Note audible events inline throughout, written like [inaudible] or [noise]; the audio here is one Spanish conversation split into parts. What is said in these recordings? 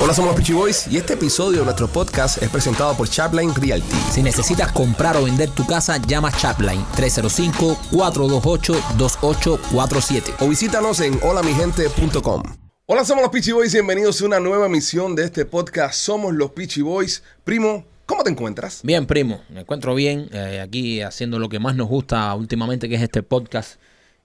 Hola, somos los Peachy Boys y este episodio de nuestro podcast es presentado por Chapline Realty. Si necesitas comprar o vender tu casa, llama Chapline 305-428-2847. O visítanos en holamigente.com. Hola, somos los Peachy Boys y bienvenidos a una nueva emisión de este podcast. Somos los Peachy Boys. Primo, ¿cómo te encuentras? Bien, primo, me encuentro bien eh, aquí haciendo lo que más nos gusta últimamente, que es este podcast.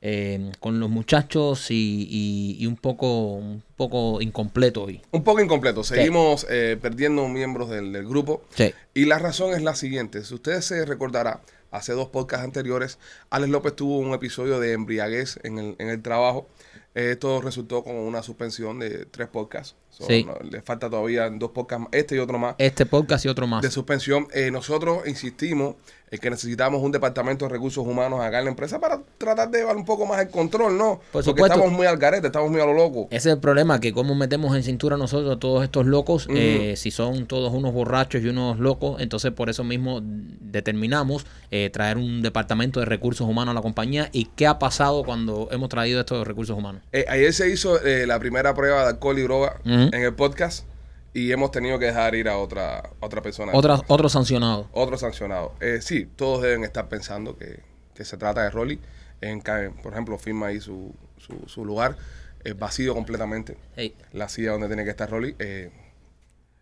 Eh, con los muchachos y, y- y un poco un poco incompleto hoy. Un poco incompleto. Seguimos eh, perdiendo miembros del, del grupo. Sí. Y la razón es la siguiente. Si usted se recordará, hace dos podcasts anteriores, Alex López tuvo un episodio de embriaguez en el, en el trabajo. Esto resultó con una suspensión de tres podcasts. So, Sí. no, le falta todavía dos podcasts, este y otro más, Este podcast y otro más. de suspensión. Eh, nosotros insistimos en que necesitamos un departamento de recursos humanos acá en la empresa para tratar de llevar un poco más el control, ¿no? Por Porque supuesto. estamos muy al garete, estamos muy a lo loco. Ese es el problema, que como metemos en cintura nosotros a todos estos locos, eh, si son todos unos borrachos y unos locos, entonces por eso mismo determinamos eh, traer un departamento de recursos humanos a la compañía. ¿Y qué ha pasado cuando hemos traído estos recursos humanos? Eh, ayer se hizo eh, la primera prueba de alcohol y droga en el podcast y hemos tenido que dejar ir a otra, a otra persona. Otra, otro sancionado. Otro sancionado. Eh, sí, todos deben estar pensando que, que se trata de Rolly. En, por ejemplo, firma ahí su, su, su lugar eh, vacío completamente. Hey, La silla donde tiene que estar Rolly eh,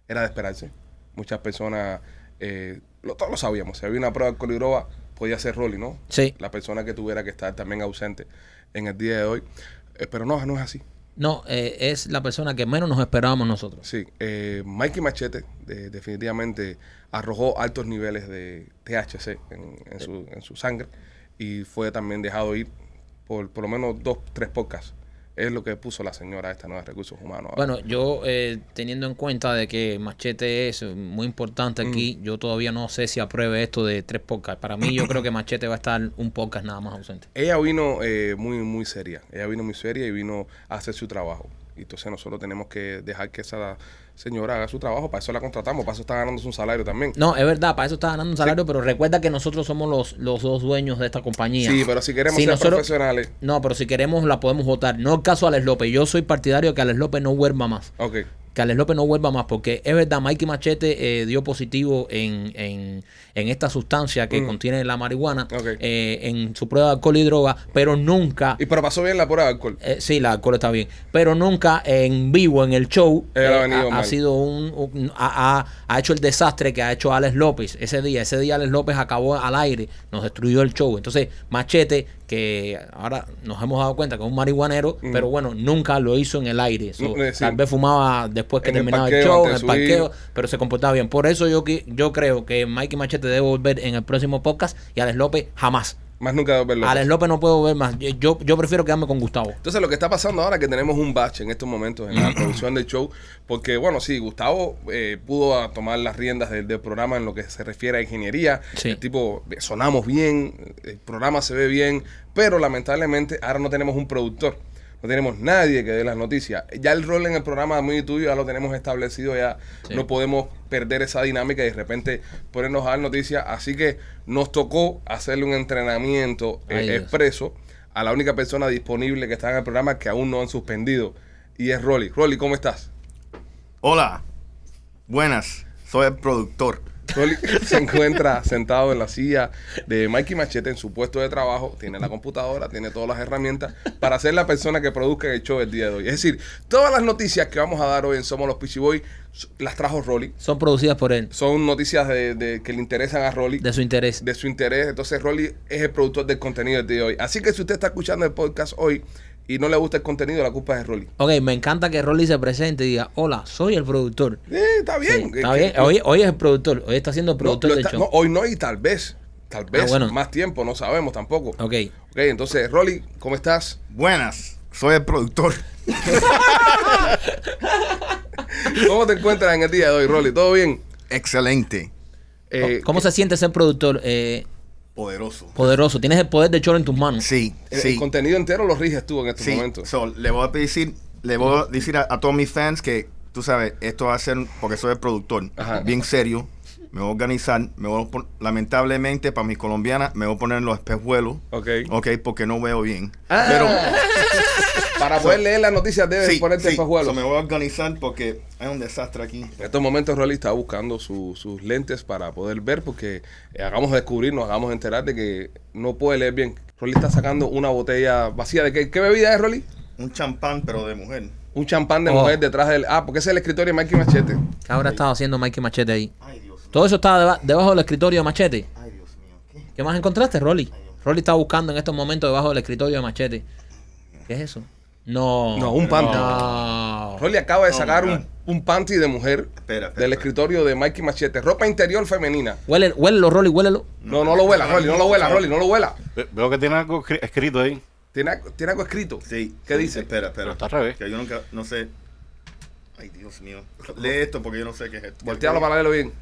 era de esperarse. Muchas personas, eh, lo, todos lo sabíamos. Si había una prueba de droga, podía ser Rolly, ¿no? Sí. La persona que tuviera que estar también ausente en el día de hoy. Eh, pero no, no es así. No, eh, es la persona que menos nos esperábamos nosotros. Sí, eh, Mikey Machete de- definitivamente arrojó altos niveles de THC en, en su, en su sangre y fue también dejado ir por por lo menos dos, tres podcasts. Es lo que puso la señora esta nueva recursos humanos. Bueno, yo eh, teniendo en cuenta de que Machete es muy importante aquí, yo todavía no sé si apruebe esto de tres podcasts. Para mí yo creo que Machete va a estar un podcast nada más ausente. Ella vino eh, muy, muy seria. Ella vino muy seria y vino a hacer su trabajo. Y entonces nosotros tenemos que dejar que esa señora haga su trabajo. Para eso la contratamos, para eso está ganándose un salario también. No, es verdad, para eso está ganando un salario, pero recuerda que nosotros somos los, los dos dueños de esta compañía. Sí, pero si queremos Si ser nosotros- profesionales. No, pero si queremos la podemos votar. No el caso de Alex López. Yo soy partidario de que Alex López no vuelva más. Ok. Que Alex López no vuelva más, porque es verdad, Mikey Machete eh, dio positivo en, en, en esta sustancia que Mm. contiene la marihuana eh, en su prueba de alcohol y droga, pero nunca, Y pero pasó bien la prueba de alcohol. eh, sí, la alcohol está bien, pero nunca en vivo, en el show, ha sido un, un- ha, ha- ha hecho el desastre que ha hecho Alex López ese día. Ese día Alex López acabó al aire, nos destruyó el show. Entonces, Machete, que ahora nos hemos dado cuenta que es un marihuanero, pero bueno, nunca lo hizo en el aire. So, Mm, sí. Tal vez fumaba después que En terminaba el, parqueo, show, en el parqueo, pero se comportaba bien. Por eso yo, yo creo que Mikey Machete debe volver en el próximo podcast y Alex López jamás. Más nunca de verlo. Alex López no puede volver más. Yo, yo, prefiero quedarme con Gustavo. Entonces lo que está pasando ahora es que tenemos un batch en estos momentos en la [clears throat] producción del show, porque bueno, sí, Gustavo eh, pudo tomar las riendas del, del programa en lo que se refiere a ingeniería. Sí. El tipo, eh, sonamos bien, el programa se ve bien, pero lamentablemente ahora no tenemos un productor. No tenemos nadie que dé las noticias. Ya el rol en el programa muy tuyo ya lo tenemos establecido, ya Sí. no podemos perder esa dinámica y de repente ponernos a dar noticias. Así que nos tocó hacerle un entrenamiento eh, Ay, expreso a la única persona disponible que está en el programa que aún no han suspendido y es Rolly. Rolly, ¿cómo estás? Hola, buenas, soy el productor. Rolly [laughs] se encuentra sentado en la silla de Mikey Machete en su puesto de trabajo, tiene la computadora, tiene todas las herramientas para ser la persona que produzca el show el día de hoy. Es decir, todas las noticias que vamos a dar hoy en Somos los Peachy Boys las trajo Rolly. Son producidas por él, Son noticias de, de- que le interesan a Rolly. de su interés. de su interés. Entonces, Rolly es el productor del contenido del día de hoy. Así que si usted está escuchando el podcast hoy y no le gusta el contenido, la culpa es de Rolly. Ok, me encanta que Rolly se presente y diga, hola, soy el productor. Eh, está bien. Sí, está bien. Hoy, hoy es el productor, hoy está siendo el no, productor lo del está- show. no, hoy no y tal vez. Tal vez Ah, bueno. más tiempo, no sabemos tampoco. Ok. Ok, entonces, Rolly, ¿cómo estás? Buenas, soy el productor. [laughs] ¿Cómo te encuentras en el día de hoy, Rolly? ¿Todo bien? Excelente, Eh, ¿Cómo se siente ser productor? Eh, poderoso. poderoso. Tienes el poder de choro en tus manos. Sí, el, sí. el contenido entero lo riges tú en estos sí. momentos. So, le voy a decir, le voy a, decir a, a todos mis fans que, tú sabes, esto va a ser, porque soy el productor, Ajá. bien serio. Me voy a organizar, me voy a lamentablemente para mis colombianas, me voy a poner los espejuelos. Ok. Ok, porque no veo bien. Ah. Pero [laughs] para poder leer las noticias debes Sí, ponerte sí. el pajuelo. So, me voy a organizar porque hay un desastre aquí. En estos momentos Rolly está buscando su- sus lentes para poder ver porque eh, hagamos descubrir, nos hagamos enterar de que no puede leer bien. Rolly está sacando una botella vacía. ¿De qué, qué bebida es, Rolly? Un champán, pero de mujer. Un champán de Oh. mujer detrás del... Ah, porque ese es el escritorio de Mikey Machete. ¿Qué habrá estado haciendo Mikey Machete ahí? Ay, Dios mío. Todo eso estaba deba- debajo del escritorio de Machete. Ay, Dios mío. ¿Qué? ¿Qué más encontraste, Rolly? Rolly está buscando en estos momentos debajo del escritorio de Machete. ¿Qué es eso? No. No, un panty. No. Rolly acaba de sacar un, un panty de mujer Espera, espera, del espera. escritorio de Mikey Machete. Ropa interior femenina. Huele, huélelo, Rolly, huélelo. No, no lo huela, Rolly, no lo huela, Rolly, no lo huela. Ve- Veo que tiene algo escri- escrito ahí. ¿Tiene, tiene algo escrito? Sí. ¿Qué sí, dice? Espera, espera. Pero está al revés. Que yo nunca, no sé. Ay, Dios mío. Lee esto porque yo no sé qué es esto. Voltealo para leerlo bien.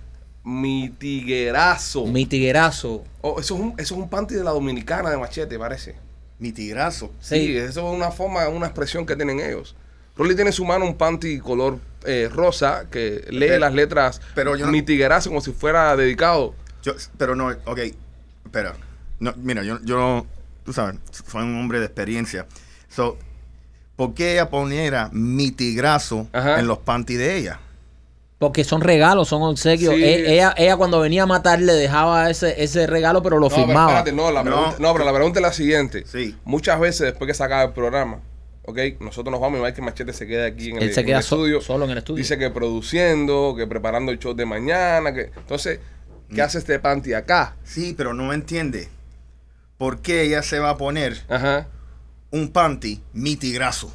Mi tiguerazo. Mi tiguerazo. Oh, eso, es un, eso es un panty de la dominicana de Machete, parece. Mi tigrazo. Sí, Sí. eso es una forma, una expresión que tienen ellos. Rolly tiene en su mano un panty color eh, rosa que lee Pero- las letras pero yo no- mi como si fuera dedicado. Yo, pero no, ok. Espera. No, mira, yo, yo, tú sabes, soy un hombre de experiencia. So, ¿por qué ella poniera mi tigrazo Ajá. en los panties de ella? Porque son regalos, son obsequios. Sí. E- ella, ella cuando venía a matar le dejaba ese, ese regalo, pero lo No, pero firmaba. espérate, no, la No. pregunta, no, pero la pregunta es la siguiente. Sí. Muchas veces después que se acaba el programa, ok, nosotros nos vamos y Michael Machete se queda aquí en el, Él se en queda el so- estudio. solo en el estudio. Dice que produciendo, que preparando el show de mañana, que entonces, Mm. ¿qué hace este panty acá? Sí, pero no entiende. ¿Por qué ella se va a poner Ajá. un panty mi tigrazo?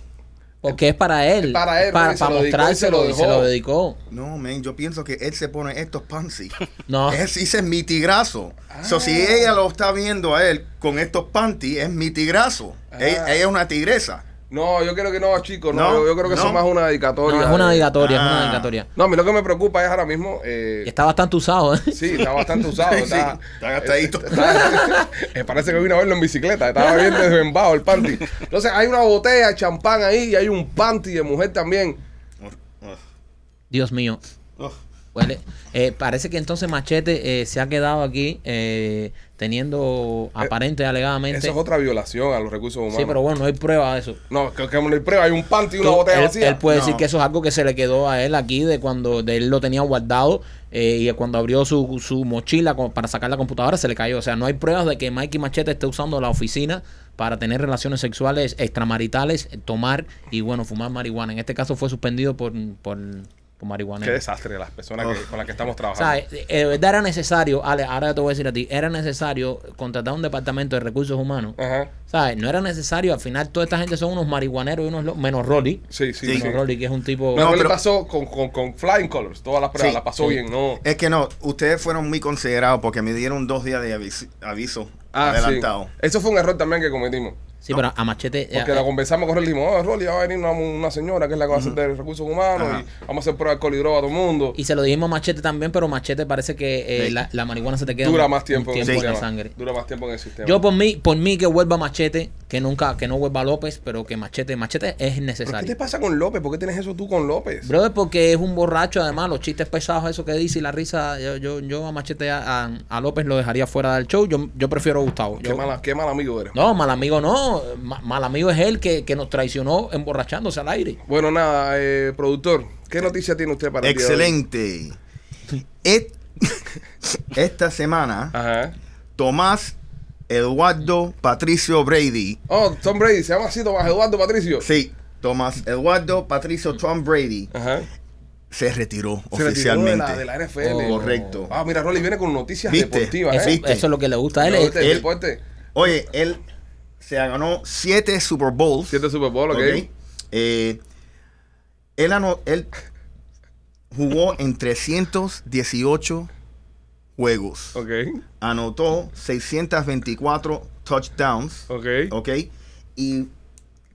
Porque es para él. Es para él, Para, para mostrárselo lo y se lo dedicó. No, men, yo pienso que él se pone estos panties. [laughs] No. Es, ese es mi tigrazo. So, si Ah. ella lo está viendo a él con estos panties, es mi tigrazo. Ah. Ella, ella es una tigresa. No, yo creo que no, chicos, no, No, yo, yo creo que eso es más una dedicatoria. No, es una de- dedicatoria, es una Ah. dedicatoria. No, a mí lo que me preocupa es ahora mismo. eh, está bastante usado, ¿eh? Sí, está bastante usado. Sí, está, sí, está gastadito. está- [laughs] eh, parece que vino a verlo en bicicleta. Estaba bien [laughs] desvembado el panty. Entonces hay una botella de champán ahí y hay un panty de mujer también. Dios mío. Ugh. Huele. Eh, parece que entonces Machete eh, se ha quedado aquí eh, teniendo aparente alegadamente. Eso es otra violación a los recursos humanos. sí, pero bueno, no hay prueba de eso. No, que, que me lo prueba. Hay un panty y una botella él, vacía. él puede No. decir que eso es algo que se le quedó a él aquí de cuando de él lo tenía guardado eh, y cuando abrió su, su mochila para sacar la computadora se le cayó. O sea, no hay pruebas de que Mikey Machete esté usando la oficina para tener relaciones sexuales extramaritales, eh, tomar y bueno, fumar marihuana. En este caso fue suspendido por, por, marihuana. Qué desastre las personas que- con las que estamos O trabajando. sea, eh, eh, de verdad era necesario, Ale, ahora te voy a decir a ti, era necesario contratar un departamento de recursos humanos. Ajá. ¿Sabes? No era necesario, al final toda esta gente son unos marihuaneros y unos menos Rolly. Sí, sí, Sí. sí. Menos Rolly, que es un tipo. No, No, pero- pasó con, con, con Flying Colors. Todas las pruebas Sí, la pasó sí. bien, ¿no? Es que no, ustedes fueron muy considerados porque me dieron dos días de aviso, aviso Ah, sí. adelantado. Eso fue un error también que cometimos. Sí, pero a Machete. Porque eh, la conversamos con él y dijimos, oh, Rolly, va a venir una, una señora que es la que va a hacer de recursos humanos Ajá. y vamos a hacer pruebas de a todo el mundo. y se lo dijimos a Machete también, pero Machete parece que eh, Sí. la, la marihuana se te queda Dura más tiempo, el tiempo en la sangre. Dura más tiempo en el sistema. Yo por mí, por mí que vuelva Machete, que nunca, que no vuelva López, pero que Machete, Machete es ¿Pero ¿Qué necesario. te pasa con López? ¿Por qué tienes eso tú con López? Brother, porque es un borracho, además, los chistes pesados, eso que dice y la risa, yo, yo, yo a Machete, a, a- López lo dejaría fuera del show, yo, yo prefiero a Gustavo. Qué, Yo- mala, qué mal amigo eres. no, mal amigo no, ma- mal amigo es él que, que nos traicionó emborrachándose al aire. Bueno, nada, eh, productor, ¿qué noticia tiene usted para el día de hoy? Excelente. [laughs] Et- [laughs] esta semana, Ajá. Tomás Eduardo Patricio Brady. Oh, Tom Brady, se llama así Tomás Eduardo Patricio. Sí, Tomás Eduardo Patricio Tom Brady Ajá. se retiró Se retiró oficialmente. de la, de la NFL. Oh. Correcto. Ah, mira, Rolly viene con noticias ¿Viste? deportivas, Eso, ¿eh? ¿viste? eso es lo que le gusta a él. Deporte. Oye, él se ganó siete Super Bowls. Siete Super Bowl, ok. ¿ok? Eh, él jugó en 318 juegos. Ok, Anotó 624 touchdowns. ok. ¿Ok? Y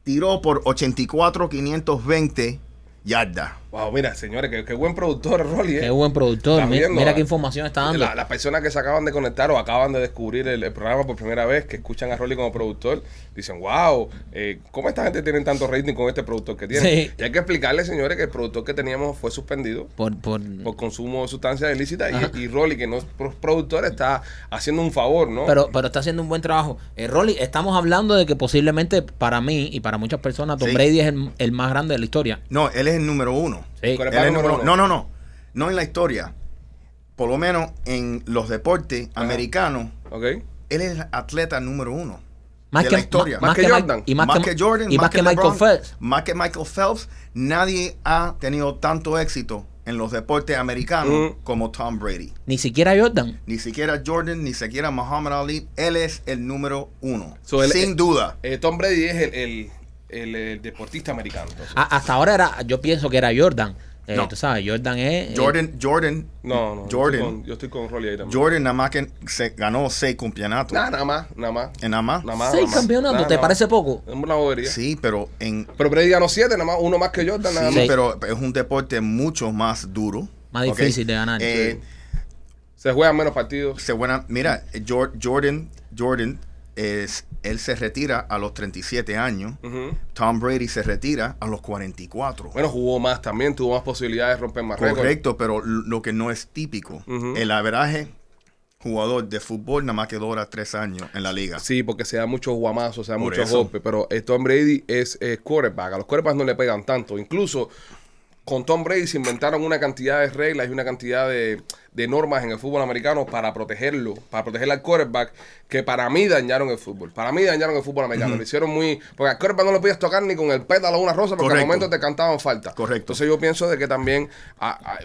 tiró por 84,520 yardas. Wow, mira, señores, qué, qué buen productor, Rolly. ¿eh? Qué buen productor. ¿Estás Mi- viendo? Mira, qué información está dando. La- las personas que se acaban de conectar o acaban de descubrir el, el programa por primera vez, que escuchan a Rolly como productor, dicen, wow, eh, ¿cómo esta gente tiene tanto rating con este productor que tiene? Sí. Y hay que explicarle, señores, que el productor que teníamos fue suspendido Por, por, por consumo de sustancias ilícitas y, y Rolly, que no es pro- productor, está haciendo un favor, ¿no? pero, pero está haciendo un buen trabajo. Eh, Rolly, estamos hablando de que posiblemente para mí y para muchas personas Tom Sí. Brady es el, el más grande de la historia. No, él es el número uno. Sí. Pero- Él es el número número- uno. No, no, no. No en la historia. Por lo menos en los deportes americanos, ¿Ok? él es el atleta número uno. Más de que, la historia. Más que Mike- Jordan. Y más, que, Jordan, y más, que, Michael LeBron, Phelps. Más que Michael Phelps. Nadie ha tenido tanto éxito en los deportes americanos Mm. como Tom Brady. Ni siquiera Jordan. Ni siquiera Jordan, ni siquiera Muhammad Ali. Él es el número uno. So, sin duda. Eh, Tom Brady es el, el- el- el deportista americano. entonces. A- hasta ahora era, yo pienso que era Jordan. Eh, No. Tú sabes, Jordan es. eh, Jordan, Jordan, no, no. Jordan, Yo estoy con, yo estoy con Rolly ahí también. Jordan nada más que se ganó seis campeonatos. Nada, nada más, nada más. En nada más. Nada más. seis nada más. campeonatos, Nada, ¿te nada parece más. poco? Es una bobería. Sí, pero en Pero Brady ganó siete, nada más, uno más que Jordan, nada sí, más. Sí. pero es un deporte mucho más duro. Más ¿ok? difícil de ganar. Eh, Se juegan menos partidos. se buena, mira, Jor- Jordan, Jordan es, él se retira a los 37 años. Tom Brady se retira a los 44. Bueno, jugó más también, tuvo más posibilidades de romper más. Correcto, pero lo que no es típico, el averaje jugador de fútbol nada más que dura tres años en la liga. Sí, porque se da muchos guamazos, se da Por muchos golpes, pero eh, Tom Brady es eh, quarterback. A los quarterbacks no le pegan tanto. Incluso con Tom Brady se inventaron una cantidad de reglas y una cantidad de, de normas en el fútbol americano para protegerlo, para proteger al quarterback, que para mí dañaron el fútbol. Para mí dañaron el fútbol americano. Lo hicieron muy... Porque al quarterback no lo podías tocar ni con el pétalo de una rosa porque al Correcto. momento te cantaban falta. Correcto. Entonces yo pienso de que también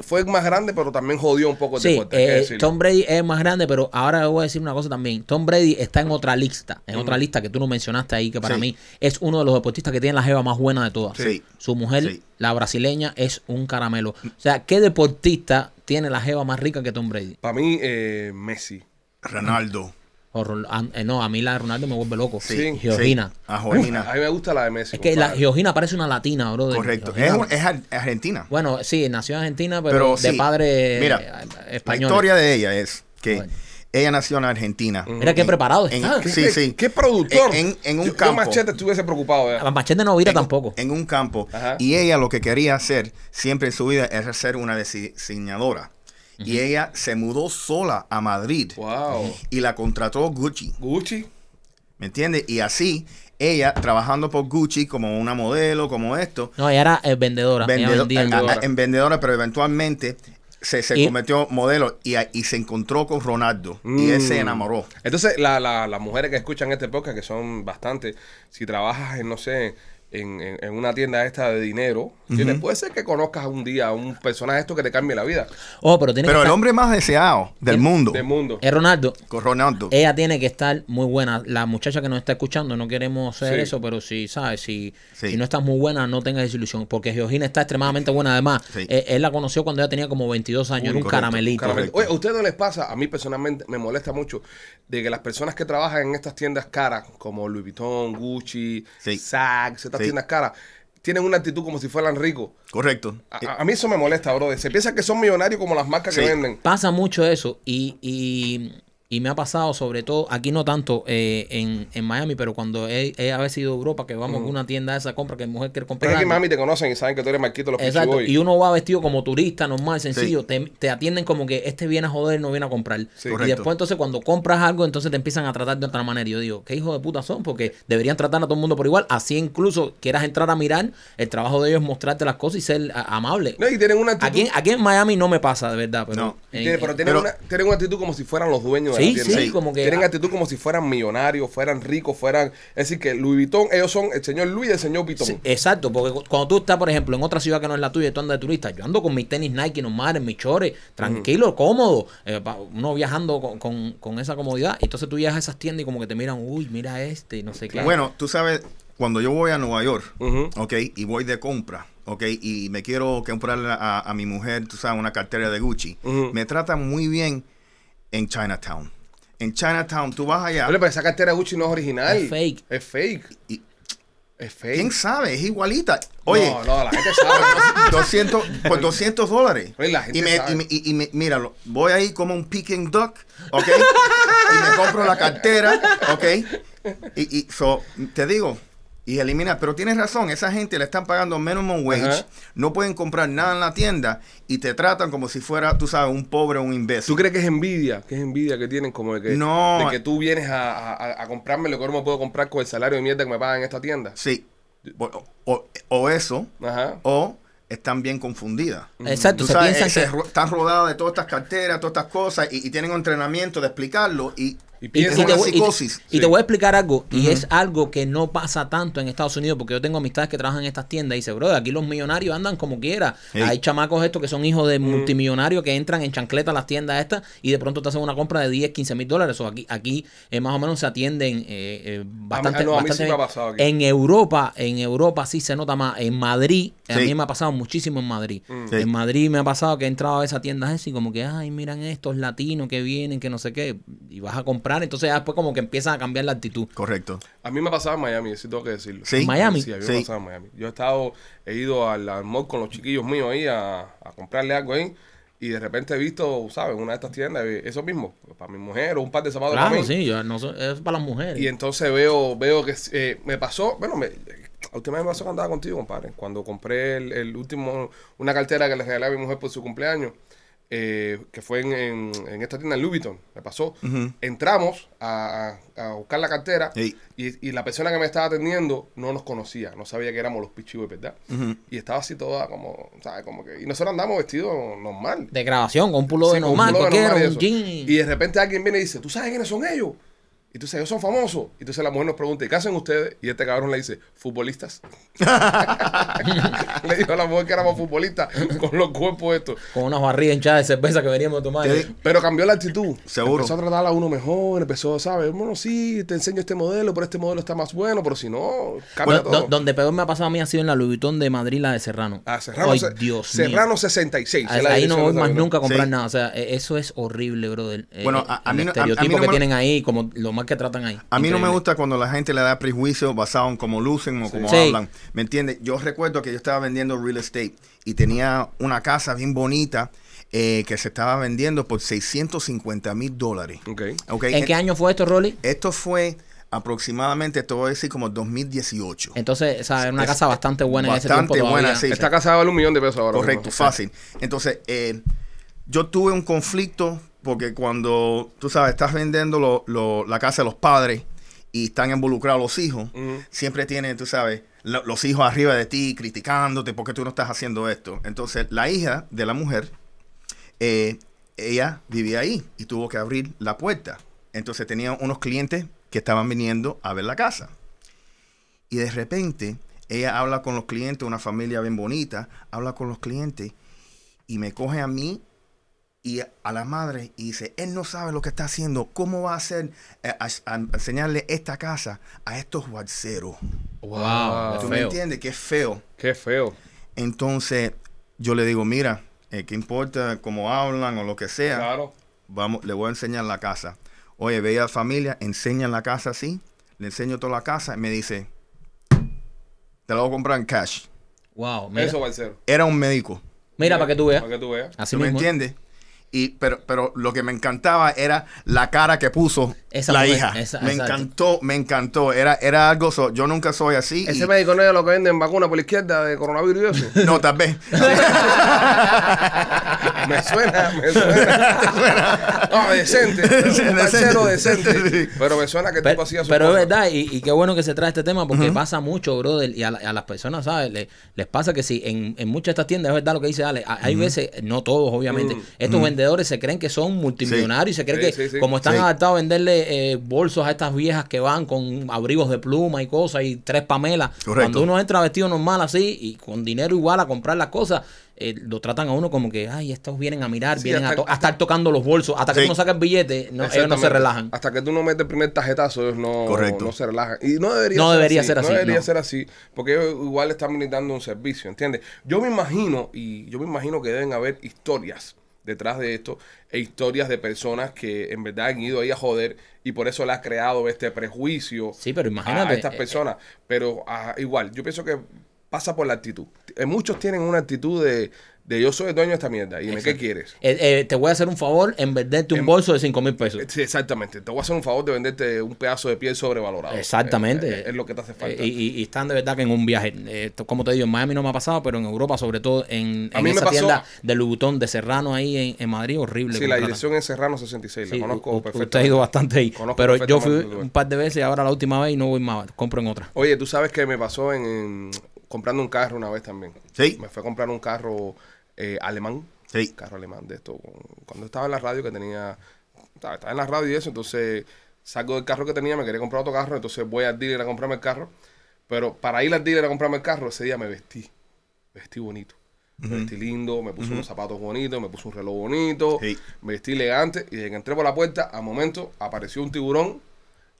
fue más grande, pero también jodió un poco el Sí, deporte. eh. Tom Brady es más grande, pero ahora voy a decir una cosa también. Tom Brady está en otra lista, en otra lista que tú no mencionaste ahí, que para Sí. mí es uno de los deportistas que tiene la jeva más buena de todas. Sí. Su mujer, Sí. la brasileña, es un caramelo. O sea, ¿qué deportista tiene la jeva más rica que Tom Brady? Para mí, eh, Messi. Ronaldo. O Ro- a- eh, no, a mí la de Ronaldo me vuelve loco. Sí, Georgina. sí. A A Georgina. mí me gusta la de Messi. Es que la compadre. Georgina parece una latina, bro. Correcto. Es, un- es ar- Argentina. Bueno, sí, nació en Argentina, pero, Pero de sí, padre mira, eh, La español. historia de ella es que Bueno. Ella nació en Argentina. Mira qué preparado en- está. Sí, sí. ¿Qué productor? En, en un Yo- yo campo. Machete estuviese preocupado. ¿eh? Machete no vira en, tampoco. En un campo. Ajá. Y ella lo que quería hacer siempre en su vida era ser una diseñadora. Y ella se mudó sola a Madrid. Wow. Y la contrató Gucci. Gucci. ¿Me entiendes? Y así, ella trabajando por Gucci como una modelo, como esto, No, ella era eh, vendedora. ella vendedo- vendía. a- a- vendedora. en vendedora, pero eventualmente se, se Y- convirtió modelo y, y se encontró con Ronaldo. Y él se Mm. enamoró. Entonces, la- la- las mujeres que escuchan este podcast, que son bastantes, si trabajas en, no sé, en, en- en una tienda esta de dinero, ¿entiendes? puede ser que conozcas un día a un personaje esto que te cambie la vida Oh, pero tiene Pero que el estar- hombre más deseado del mundo, del mundo. Es Ronaldo. con Ronaldo. Ella tiene que estar muy buena. La muchacha que nos está escuchando, no queremos hacer Sí. eso, pero si, ¿sabes? Si, Sí. si no estás muy buena, no tengas desilusión. Porque Georgina está extremadamente buena. Además, Sí. eh, él la conoció cuando ella tenía como 22 años. Uy, era un correcto, caramelito. Oye, ¿a ustedes no les pasa? A mí personalmente me molesta mucho de que las personas que trabajan en estas tiendas caras, como Louis Vuitton, Gucci, Sí. Saks, estas. Tiendas caras, tienen una actitud como si fueran ricos. Correcto. A, a- a mí eso me molesta, bro. Se piensa que son millonarios como las marcas que venden. Pasa mucho eso y, y, y me ha pasado sobre todo, aquí no tanto eh, en, en Miami, pero cuando he, he a veces ido a Europa, que vamos a una tienda de esa compra que mujer quiere Es comprar. que aquí algo. mami te conocen y saben que tú eres Marquito los Exacto, y uno va vestido como turista, normal, sencillo, te, te atienden como que este viene a joder, no viene a comprar. Sí. y Correcto. después entonces cuando compras algo, entonces te empiezan a tratar de otra manera. Y yo digo, ¿qué hijos de puta son? Porque deberían tratar a todo el mundo por igual. Así incluso quieras entrar a mirar, el trabajo de ellos es mostrarte las cosas y ser amable. No, y tienen una actitud. Aquí, en- aquí en Miami no me pasa, de verdad, pero... No. en- Tiene- pero tienen, pero- una, tienen una actitud como si fueran los dueños de Sí, sí, como que- Tienen actitud como si fueran millonarios, fueran ricos, fueran... Es decir, que Louis Vuitton, ellos son el señor Louis y el señor Vuitton. Sí, exacto, porque cu- cuando tú estás, por ejemplo, en otra ciudad que no es la tuya y tú andas de turista, yo ando con mis tenis Nike normales, mis chores, tranquilo, cómodo, eh, pa- uno viajando con, con- con esa comodidad. Entonces tú llegas a esas tiendas y como que te miran, uy, mira este, y no sé qué. Bueno, tú sabes, cuando yo voy a Nueva York, Ujú. ok, y voy de compra, ok, y me quiero comprar a, a mi mujer, tú sabes, una cartera de Gucci, me tratan muy bien en Chinatown. En Chinatown, tú vas allá Oye, pero esa cartera Gucci no es original. Es fake. Es fake. y Es fake. ¿Quién sabe? Es igualita. Oye, No, no, la gente sabe. 200, [laughs] por 200 dólares. Oye, la gente y, me, sabe. y, me, y- y me- míralo, voy ahí como un Peking Duck, ¿ok? y me compro la cartera, ¿ok? Y, y so, te digo, y elimina, pero tienes razón, esa gente le están pagando minimum wage, Ajá. no pueden comprar nada en la tienda y te tratan como si fuera, tú sabes, un pobre o un imbécil. ¿Tú crees que es envidia? Que es envidia que tienen como de que, No. de que tú vienes a, a- a comprarme lo que ahora me puedo comprar con el salario de mierda que me pagan en esta tienda? Sí. O, o- o eso, Ajá. o están bien confundidas. Exacto, Tú se sabes, piensan eh, se que... están rodadas de todas estas carteras, todas estas cosas, y, y tienen un entrenamiento de explicarlo, y, Y Y, piensan y te una voy, y te- psicosis. y Sí. te voy a explicar algo, y es algo que no pasa tanto en Estados Unidos, porque yo tengo amistades que trabajan en estas tiendas y dice, bro, aquí los millonarios andan como quiera. Hay chamacos estos que son hijos de multimillonarios que entran en chancleta a las tiendas estas y de pronto te hacen una compra de 10, 15 mil dólares. O aquí, aquí eh, más o menos se atienden eh, eh, bastante, no, a mí bastante sí me ha bien. pasado aquí. En Europa, en Europa sí se nota más. En Madrid, a mí me ha pasado muchísimo en Madrid. Sí. En Madrid me ha pasado que he entrado a esa tienda esa y como que, ay, miran estos latinos que vienen, que no sé qué, y vas a comprar, entonces ya después como que empiezan a cambiar la actitud. correcto. A mí me pasaba en Miami, sí tengo que decirlo. Sí. En Miami. Sí, a mí me Sí. pasaba en Miami. Yo he estado, he ido al, al mall con los chiquillos míos ahí a, a comprarle algo ahí. Y de repente he visto, ¿sabes? Una de estas tiendas, eh, eso mismo, para mi mujer o un par de zapatos para Claro, mí. sí, yo no soy- es para las mujeres. Y entonces veo, veo que eh, me pasó, bueno, me, la última vez me pasó que andaba contigo, compadre. Cuando compré el, el último, una cartera que le regalé a mi mujer por su cumpleaños, eh, que fue en, en, en esta tienda en Louis Vuitton, me pasó. Entramos a, a- a buscar la cartera y, y la persona que me estaba atendiendo no nos conocía, no sabía que éramos los pichivos, ¿verdad? Y estaba así toda como, ¿sabes? Como que, y nosotros andamos vestidos normal. de grabación, con un pulo de Sí, normal, y un jean. Y de repente alguien viene y dice, ¿tú sabes quiénes son ellos? Y tú sabes, ellos son famosos. Y entonces la mujer nos pregunta, ¿y qué hacen ustedes? Y este cabrón le dice, futbolistas. [laughs] [laughs] le dijo a la mujer que éramos futbolistas con los cuerpos estos. Con unas barrigas hinchadas de cerveza que veníamos a tomar. Te- Pero cambió la actitud. Seguro. Empezó a tratar a uno mejor, empezó, ¿sabes? Bueno, sí, te enseño este modelo, pero este modelo está más bueno, pero si no, cambia Do- todo. do- donde peor me ha pasado a mí ha sido en la Louis Vuitton de Madrid, la de Serrano. Ah, Serrano, Ay, Dios mío. Serrano 66. Ahí, no voy más nunca a comprar Sí. nada. O sea, e- eso es horrible, brother. Eh, Bueno, eh, a- a el mí no- a- a mí estereotipo no que me- tienen ahí, como lo mal que tratan ahí. A mí no me gusta cuando la gente le da prejuicio basado en cómo lucen o cómo Sí. hablan. ¿Me entiendes? Yo recuerdo que yo estaba vendiendo real estate y tenía una casa bien bonita eh, que se estaba vendiendo por 650 mil dólares. Ok. Ok, ¿En qué año fue esto, Rolly? Esto fue aproximadamente, te voy a decir, como 2018. Entonces, o sea, era una Es- casa bastante buena en ese bastante tiempo todavía. buena, sí. Esta casa vale un millón de pesos ahora. Correcto, mismo. fácil. Entonces, eh, yo tuve un conflicto porque cuando, tú sabes, estás vendiendo lo- lo- la casa de los padres y están involucrados los hijos, siempre tienen, tú sabes, lo- los hijos arriba de ti criticándote porque tú no estás haciendo esto. Entonces, la hija de la mujer, eh, ella vivía ahí y tuvo que abrir la puerta. Entonces, tenía unos clientes que estaban viniendo a ver la casa. Y de repente, ella habla con los clientes, una familia bien bonita, habla con los clientes y me coge a mí y a la madre y dice, él no sabe lo que está haciendo, ¿cómo va a hacer eh, a, a enseñarle esta casa a estos guarceros? Wow, ¿Tú qué me entiendes? Que es feo. Qué feo. Entonces, yo le digo, mira, eh, ¿qué importa cómo hablan o lo que sea? Claro. Vamos, le voy a enseñar la casa. Oye, ve a la familia, enseñan la casa así, le enseño toda la casa y me dice, te la voy a comprar en cash. Wow, mira, Eso va a ser. Era un médico. mira para que tú veas. Para que tú veas. Así ¿Tú me entiendes? Y, pero, pero lo que me encantaba era la cara que puso Esa la mujer, hija. esa- me exacto. encantó, me encantó. Era, era algo, so- yo nunca soy así. Ese y- médico no es lo que venden vacuna por la izquierda de coronavirus y eso. no, tal vez. [laughs] me suena, me suena. [laughs] No, decente. [laughs] Un parcero decente. Sí. Pero me suena que el Pero, tipo hacía su pero es verdad, y, y qué bueno que se trae este tema porque pasa mucho, brother, y a, la- a las personas, ¿sabes? Le- les pasa que si en, en muchas de estas tiendas, es verdad lo que dice Ale, hay veces, no todos obviamente, Mm. estos vendedores se creen que son multimillonarios y se creen Sí, que sí, sí. como están Sí. adaptados a venderle eh, bolsos a estas viejas que van con abrigos de pluma y cosas y tres pamelas, cuando uno entra vestido normal así y con dinero igual a comprar las cosas, eh, lo tratan a uno como que, ay, estos vienen a mirar, Sí, vienen a, hasta- to- a estar tocando los bolsos, hasta que Sí. uno saca el billete, no, ellos no se relajan. Hasta que tú no metes el primer tarjetazo, ellos no, Correcto. no se relajan. Y no debería, No ser, debería así, ser así, No debería no. ser así. Porque ellos igual están brindando un servicio, ¿entiendes? Yo me imagino, y yo me imagino que deben haber historias detrás de esto e historias de personas que en verdad han ido ahí a joder y por eso le ha creado este prejuicio Sí, pero imagínate, a estas eh, personas. Pero ah, igual, yo pienso que pasa por la actitud. Eh, muchos tienen una actitud de, de yo soy el dueño de esta mierda. Y dime, ¿qué quieres? Eh, eh, te voy a hacer un favor en venderte un bolso de 5 mil pesos. Sí, exactamente. Te voy a hacer un favor de venderte un pedazo de piel sobrevalorado. Exactamente. Eh, eh, Es, lo que te hace falta. Y, y- y están de verdad que en un viaje. Como te digo, en Miami no me ha pasado, pero en Europa, sobre todo en, en esa tienda de Louboutin de Serrano ahí en, en Madrid, horrible. sí, la dirección es Serrano 66. Sí, la conozco u- perfectamente. Usted ha ido bastante ahí. Conozco pero yo fui un par de veces y ahora la última vez y no voy más. Compro en otra. Oye, tú sabes que me pasó en- comprando un carro una vez también. Sí. Me fue a comprar un carro eh, alemán. Sí. Carro alemán de esto. Cuando estaba en la radio que tenía... Estaba, estaba en la radio y eso, entonces salgo del carro que tenía, me quería comprar otro carro, entonces voy al dealer a comprarme el carro. Pero para ir al dealer a comprarme el carro, ese día me vestí. Vestí bonito. Me vestí lindo, me puse unos zapatos bonitos, me puse un reloj bonito, Sí. me vestí elegante y desde que entré por la puerta, a momento apareció un tiburón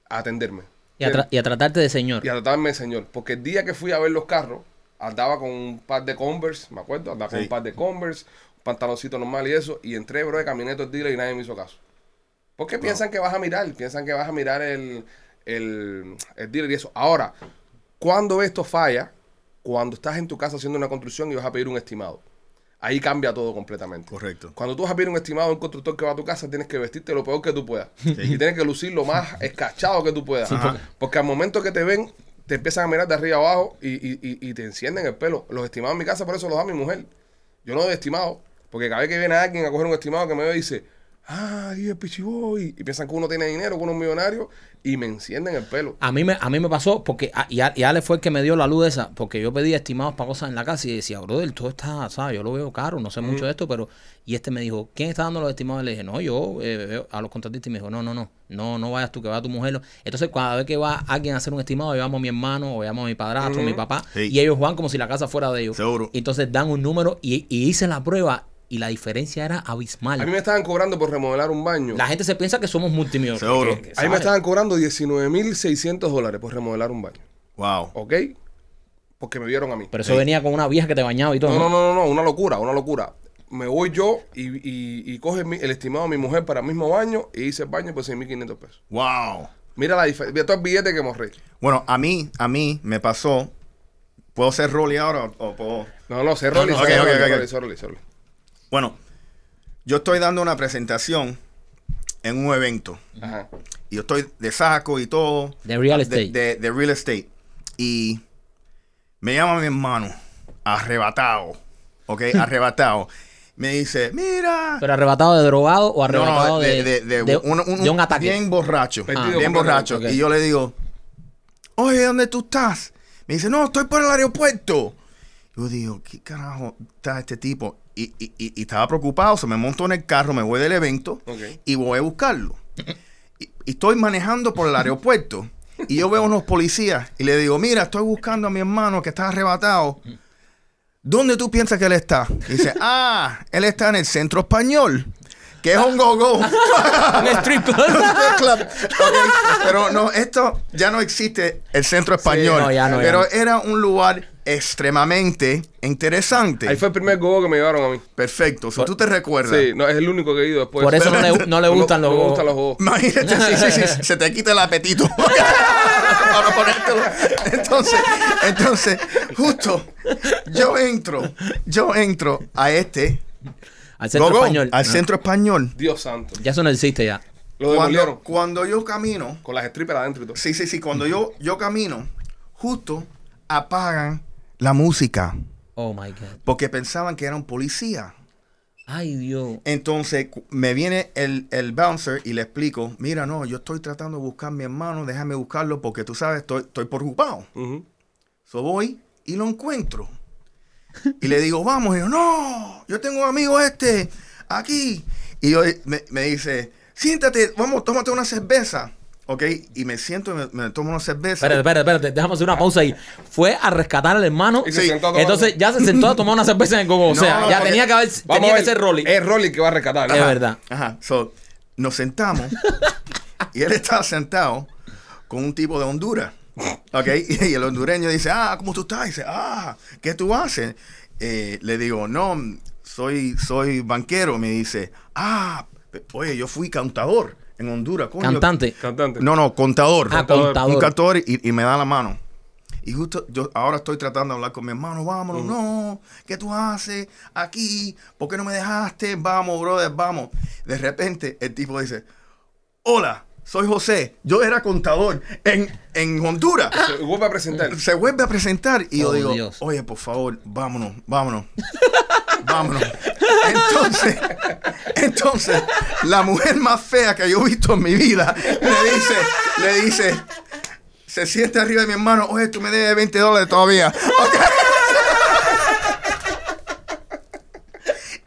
a atenderme. Y a, tra- y a tratarte de señor. Y a tratarme de señor. Porque el día que fui a ver los carros, andaba con un par de Converse, me acuerdo, andaba con Sí. un par de Converse, un pantaloncito normal y eso, y entré, bro, de camineto el dealer y nadie me hizo caso. Porque piensan que vas a mirar, piensan que vas a mirar el, el, el dealer y eso. Ahora, cuando esto falla, cuando estás en tu casa haciendo una construcción y vas a pedir un estimado. Ahí cambia todo completamente. Correcto. Cuando tú vas a pedir un estimado un constructor que va a tu casa, tienes que vestirte lo peor que tú puedas. Y tienes que lucir lo más escachado que tú puedas. Porque al momento que te ven, te empiezan a mirar de arriba abajo y, y- y- y te encienden el pelo. Los estimados en mi casa, por eso los da mi mujer. Yo no doy estimado. Porque cada vez que viene alguien a coger un estimado que me ve dice, ah, y el pichiboy. Y piensan que uno tiene dinero, que uno es millonario. Y me encienden el pelo. A mí me, a mí me pasó porque a- y, a- y Ale fue el que me dio la luz esa, porque yo pedía estimados para cosas en la casa y decía, brother, todo está, ¿sabes? Yo lo veo caro, no sé mucho de esto, pero... Y este me dijo, ¿quién está dando los estimados? Y le dije, no, yo eh, veo a los contratistas y me dijo, no, no, no, no, no vayas tú, que va tu mujer. Entonces, cada vez que va alguien a hacer un estimado, yo llamo a mi hermano o llamo a mi padrastro, a mi papá, Sí. y ellos van como si la casa fuera de ellos. Seguro. Entonces dan un número y, y hice la prueba y la diferencia era abismal. A mí me estaban cobrando por remodelar un baño. La gente se piensa que somos multimillonarios. Seguro. que- que, A mí me estaban cobrando 19.600 dólares por remodelar un baño. Wow. ¿Ok? Porque me vieron a mí. Pero eso venía con una vieja que te bañaba y todo. No, ¿no? no, no, no, no, una locura, una locura. Me voy yo y, y, y coge mi- el estimado de mi mujer para el mismo baño y hice el baño por 6.500 pesos. Wow. Mira la diferencia. Mira todo el billete que morré. Bueno, a mí, a mí me pasó. ¿Puedo ser Rolly ahora o, o puedo? No, no, sé Rolly, no, sé ok, Rolly, ok, Bueno, yo estoy dando una presentación en un evento. Ajá. Y yo estoy de saco y todo. De real De, estate. de- de real estate. Y me llama mi hermano, arrebatado. ¿Ok? [laughs] Arrebatado. Me dice, mira. Pero arrebatado de drogado o No, arrebatado no, de, de, de- de de- un, un- de un ataque. Bien borracho. Bien borracho. Y yo le digo, oye, ¿dónde tú estás? Me dice, no, estoy por el aeropuerto. Yo digo, ¿qué carajo está este tipo? Y, y- y- estaba preocupado, se me montó en el carro, me voy del evento y voy a buscarlo. Y, y estoy manejando por el aeropuerto y yo veo unos policías y le digo, mira, estoy buscando a mi hermano que está arrebatado. ¿Dónde tú piensas que él está? Y dice, [laughs] ah, él está en el centro español, que es un go-go. [laughs] Un strip [laughs] club. Pero no, esto ya no existe el centro español. no, ya no, ya pero no. era un lugar extremadamente interesante. Ahí fue el primer gogo que me llevaron a mí. Perfecto. So, tú te recuerdas. Sí, no, es el único que he ido después. Por eso no le, no le gustan los no me gogos. gustan los gogos. Imagínate, sí, sí, sí, se te quita el apetito. [laughs] Para ponértelo. Entonces, entonces, justo, yo entro, yo entro a este Al centro go-go, español. al No, centro español. Dios santo. Ya eso no existe ya. Lo. Cuando, cuando yo camino, Con las strippers adentro y todo. Sí, sí, sí. Cuando yo, yo camino, justo apagan la música Oh my God. porque pensaban que era un policía. Ay, Dios. Entonces me viene el, el bouncer y le explico, mira, no, yo estoy tratando de buscar a mi hermano, déjame buscarlo porque tú sabes, estoy, estoy preocupado. Ujú. So voy y lo encuentro. Y le digo, vamos, y yo, no, yo tengo un amigo este, aquí. Y yo, me, me dice, siéntate, vamos, tómate una cerveza. ¿Ok? Y me siento y me, me tomo una cerveza. Espérate, espérate, espérate. Déjame hacer una pausa ahí. Fue a rescatar al hermano. Y se Sí, sentó a tomar- Entonces ya se sentó a tomar una cerveza en el gogo. O [laughs] No, sea, no, ya porque- tenía que haber, Vamos tenía a que ver, ser Rolly. Es Rolly que va a rescatar. Es verdad. Ajá. So, nos sentamos y él estaba sentado con un tipo de Honduras. ¿Ok? Y el hondureño dice, ah, ¿cómo tú estás? dice, ah, ¿qué tú haces? Eh, le digo, no, soy, soy banquero. Me dice, ah, pe- oye, yo fui cantador en Honduras. coño". Cantante. Cantante. No, no, contador. Ah, contador. Un cantador y, y me da la mano. Y justo yo ahora estoy tratando de hablar con mi hermano, vámonos, no, ¿qué tú haces aquí? ¿Por qué no me dejaste? Vamos, brother, vamos. De repente el tipo dice, hola, soy José, yo era contador en, en Honduras. Se vuelve a presentar. Se vuelve a presentar y yo Oh, digo, Dios. oye, por favor, vámonos, vámonos. vámonos. [laughs] Entonces, entonces, la mujer más fea que yo he visto en mi vida le dice, le dice, se siente arriba de mi hermano, oye, tú me debes 20 dólares todavía. [laughs]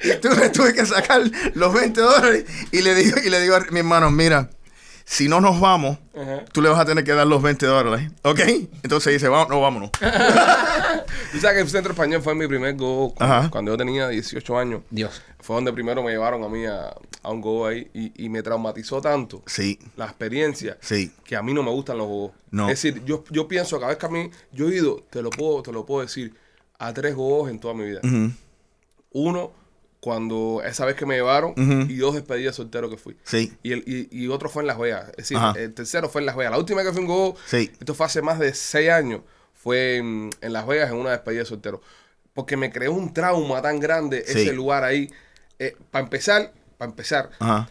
Y tú le tuve que sacar los 20 dólares y le digo, y le digo a mi hermano, mira, si no nos vamos, tú le vas a tener que dar los 20 dólares, ¿ok? Entonces dice, vamos, no, vámonos. [laughs] Tú sabes que el Centro Español fue mi primer go cu- cuando yo tenía 18 años. Dios. Fue donde primero me llevaron a mí a, a un go ahí y, y me traumatizó tanto Sí, la experiencia sí. que a mí no me gustan los gogos. No. Es decir, yo, yo pienso cada vez que a mí, yo he ido, te lo puedo, te lo puedo decir, a tres gogos en toda mi vida. Uno, cuando esa vez que me llevaron, y dos despedidas soltero que fui. Sí, Y, el, y, y otro fue en Las Vegas. Es decir, Ajá. el tercero fue en Las Vegas. La última que fui en Go, Sí. esto fue hace más de seis años, fue en, en Las Vegas en una despedida de soltero. Porque me creó un trauma tan grande Sí. ese lugar ahí. para empezar, para empezar, ajá.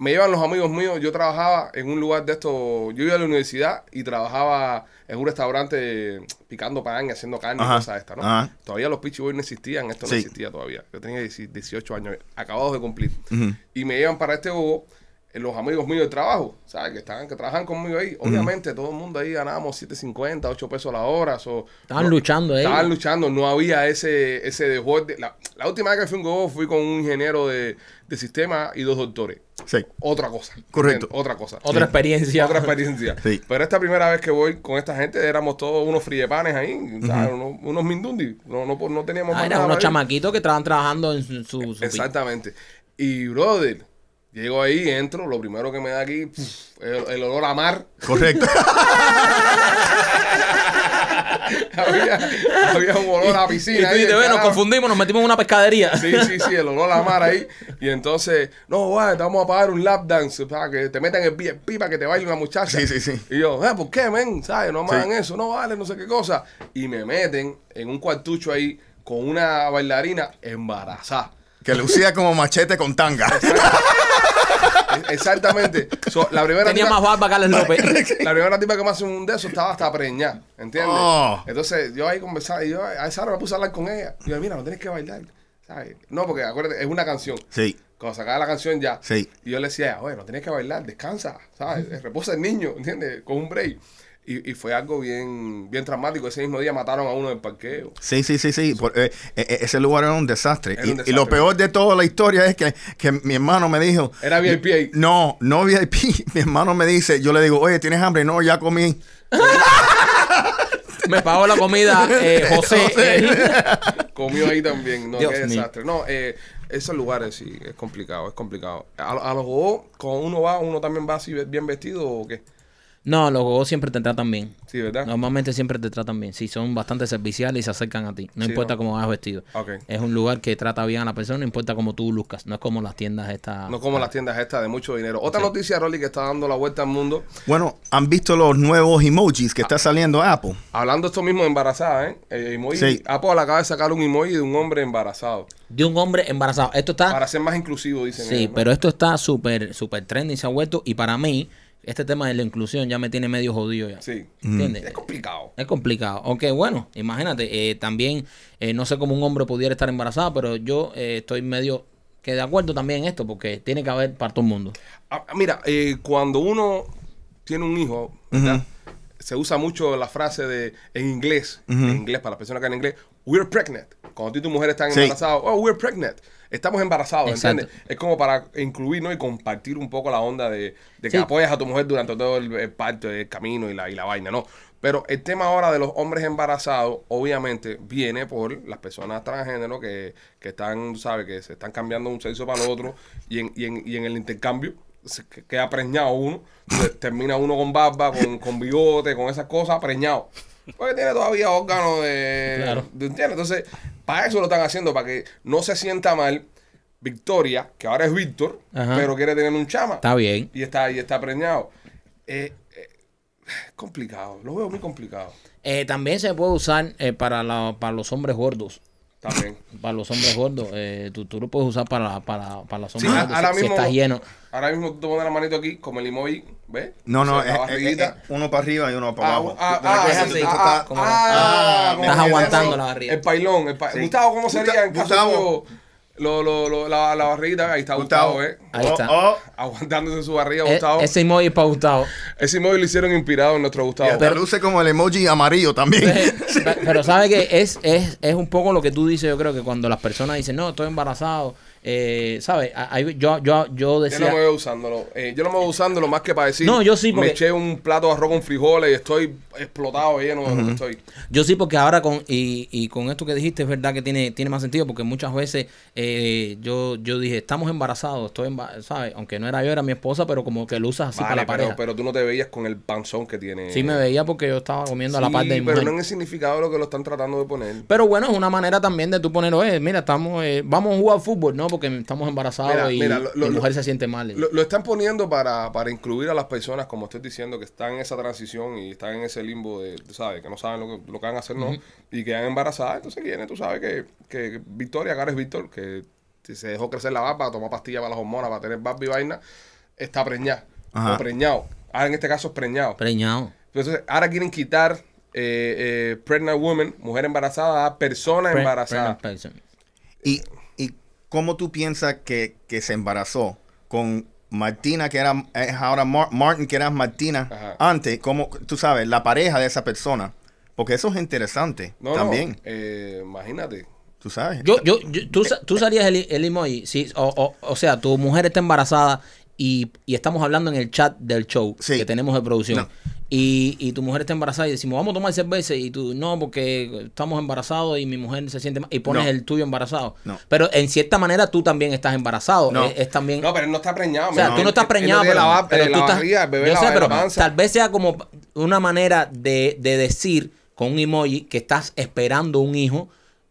Me llevan los amigos míos. Yo trabajaba en un lugar de esto. Yo iba a la universidad y trabajaba en un restaurante picando pan y haciendo carne Ajá. y cosas de estas, ¿no? Ajá. Todavía los Pichi Boys no existían, esto no Sí. existía todavía. Yo tenía 18 años, acabados de cumplir. Y me llevan para este eh, los amigos míos del trabajo, ¿sabes? Que estaban, que trabajan conmigo ahí. Obviamente, todo el mundo ahí ganábamos 7.50, 8 pesos la hora. so- Estaban no- luchando ahí. Estaban luchando, no había ese, ese desborde. La, la última vez que fui a un gogo fui con un ingeniero de, de sistema y dos doctores. Sí. Otra cosa. Correcto. Otra cosa. Otra experiencia. Otra experiencia. Sí. Pero esta primera vez que voy con esta gente, éramos todos unos friepanes ahí, unos, unos mindundi. No, no, no teníamos Ah, más eran nada unos chamaquitos que estaban trabajando en su, su- Exactamente. Y, brother, llego ahí, entro, lo primero que me da aquí, pf, el, el olor a mar. Correcto. [laughs] había, había un olor a Y piscina. tú ahí, dices, el "Ve, nos carajo". confundimos, nos metimos en una pescadería. Sí, sí, sí, el olor a mar ahí. Y entonces, no, guay, te vamos a pagar un lap dance para que te metan el VIP para que te baile una muchacha. Sí, sí, sí. Y yo, eh, ¿por qué, men? ¿Sabes? No me Sí. eso, no vale, no sé qué cosa. Y me meten en un cuartucho ahí con una bailarina embarazada. Que lucía como machete con tanga. Exactamente. So, la primera Tenía tipa- más barba que Alex López. La primera tipa que me hace un de esos estaba hasta preñada, ¿entiendes? Oh. Entonces yo ahí conversaba y yo a esa hora me puse a hablar con ella. Y yo, mira, no tienes que bailar, ¿sabes? No, porque acuérdate, es una canción. Sí. Cuando sacaba la canción ya. Sí. Y yo le decía, oye, no tienes que bailar, descansa, ¿sabes? Reposa el niño, ¿entiendes? Con un break. Y, y fue algo bien, bien traumático. Ese mismo día mataron a uno del parqueo. Sí, sí, sí, sí. Por- eh, eh, ese lugar era un desastre. Era y, un y desastre. lo peor de toda la historia es que, que mi hermano me dijo. Era VIP ahí. No, no VIP. [laughs] Mi hermano me dice, yo le digo, oye, ¿tienes hambre? No, ya comí. Me pagó la comida eh, [laughs] José. [laughs] Comió ahí también. No, Dios qué mío. desastre. No, eh, esos lugares sí, es complicado, es complicado. A, a los juegos, cuando uno va, uno también va así bien vestido o qué? No, los gogos siempre te tratan bien. Sí, ¿verdad? Normalmente siempre te tratan bien. Sí, son bastante serviciales y se acercan a ti. No Sí, importa ¿no? cómo vas vestido. Ok. Es un lugar que trata bien a la persona, no importa cómo tú luzcas. No es como las tiendas estas. No como las tiendas estas de mucho dinero. Otra noticia, Rolly, que está dando la vuelta al mundo. Bueno, ¿han visto los nuevos emojis que está saliendo Apple? Hablando esto mismo de embarazada, ¿eh? Emoji, Sí. Apple acaba de sacar un emoji de un hombre embarazado. De un hombre embarazado. Esto está. Para ser más inclusivo, dicen. Ah. Sí, ellos, ¿no? pero esto está súper, súper trendy, se ha vuelto. Y para mí, este tema de la inclusión ya me tiene medio jodido ya. Sí. ¿Entiendes? Es complicado. Es complicado. Aunque bueno, imagínate, eh, también eh, no sé cómo un hombre pudiera estar embarazado, pero yo eh, estoy medio que de acuerdo también en esto, porque tiene que haber para todo el mundo. Ah, mira, eh, cuando uno tiene un hijo, ¿verdad? se usa mucho la frase de en inglés, en inglés para las personas que hablan inglés, we're pregnant. Cuando tú y tu mujer están Sí. embarazados, oh, we're pregnant. Estamos embarazados, Exacto. ¿entiendes? Es como para incluir ¿no? y compartir un poco la onda de, de que Sí. apoyas a tu mujer durante todo el, el parto, el camino y la, y la vaina, ¿no? Pero el tema ahora de los hombres embarazados, obviamente, viene por las personas transgénero que, que están, ¿sabes? Que se están cambiando de un sexo para el otro y en, y en, y en el intercambio se que- queda preñado uno. Termina uno con barba, con, con bigote, con esas cosas, preñado. Porque tiene todavía órganos de, Claro. de- ¿entiendes? Entonces, para eso lo están haciendo, para que no se sienta mal Victoria, que ahora es Víctor, Ajá. pero quiere tener un chama. Está bien. Y está, y está preñado. Eh, eh, es complicado, lo veo muy complicado. Eh, también se puede usar eh, para, la- para los hombres gordos. También. Para los hombres gordos. Tú, tú lo puedes usar para, para, para los Sí, hombres gordos. ahora si, si mismo- estás lleno. Ahora mismo tú te pones la manito aquí, como el emoji, ¿ves? No, no, O sea, eh, barriguita. eh, uno para arriba y uno para Ah, abajo. ah, ah, tú ah, estás- como- ah, como Estás aguantando la barriga. El pailón. El pa- Sí. Gustavo, ¿cómo sería en caso Gustavo. tuyo lo, lo, lo- la, la barriguita? Ahí está Gustavo, Gustavo, ¿eh? Ahí Oh, está. oh, Aguantándose en su barriga, Eh, Gustavo. ese emoji es para Gustavo. Ese móvil lo hicieron inspirado en nuestro y Gustavo. hasta luce como el emoji amarillo también. Pe- [laughs] Pero sabe que es, es, es un poco lo que tú dices, yo creo que cuando las personas dicen, no, estoy embarazado, eh, ¿sabes? Yo, yo, yo Yo no decía, me veo usándolo. Eh, yo no me veo usándolo más que para decir. No, yo sí, porque- Me eché un plato de arroz con frijoles y estoy explotado lleno de lo que estoy. yo sí porque ahora con, y, y con esto que dijiste es verdad que tiene, tiene más sentido porque muchas veces eh, yo, yo dije, estamos embarazados, estoy emba- ¿sabes? Aunque no era yo, era mi esposa, pero como que lo usas así para la pero, pareja. pero tú no te veías con el panzón que tiene. sí me veía porque yo estaba comiendo a la Sí, par de mi pero no en el significado de lo que lo están tratando de poner. Pero bueno, es una manera también de tú poner, oye, mira, estamos, eh, vamos a jugar fútbol, ¿no? Porque estamos embarazados Mira, y mira, lo- mujer lo- se siente mal. Lo, lo están poniendo para, para incluir a las personas, como estoy diciendo, que están en esa transición y están en ese limbo de, tú ¿sabes? Que no saben lo que, lo que van a hacer, ¿no? Y quedan embarazadas. Entonces viene, tú sabes, que, que Victoria, que ahora es Víctor, que se dejó crecer la barba, tomó pastillas para las hormonas, para tener barba y vaina, está preñada. Ajá. O preñado. Ahora en este caso es preñado. Preñado. Entonces, ahora quieren quitar eh, eh, pregnant woman, mujer embarazada, a persona Pre- embarazada. pregnant person. ¿Y, ¿Y cómo tú piensas que, que se embarazó con Martina, que era es ahora Mar- Martin, que era Martina Ajá. antes? ¿Cómo, tú sabes, la pareja de esa persona? Porque eso es interesante No, también, no, eh, imagínate. tú sabes. Yo, yo, yo- tú, sa- tú usarías el, el emoji, sí, o, o, o sea, tu mujer está embarazada y, y estamos hablando en el chat del show Sí. que tenemos de producción. No. Y, y tu mujer está embarazada y decimos, vamos a tomar cerveza y tú, no, porque estamos embarazados y mi mujer se siente mal. Y pones No. el tuyo embarazado. No. Pero en cierta manera tú también estás embarazado. No. Es, es también... No, pero él no está preñado. O sea, man. tú no estás Él- él preñado, pero, la, pero tú la estás. barriga, el bebé yo la, sé, pero tal vez sea como una manera de, de decir con un emoji que estás esperando un hijo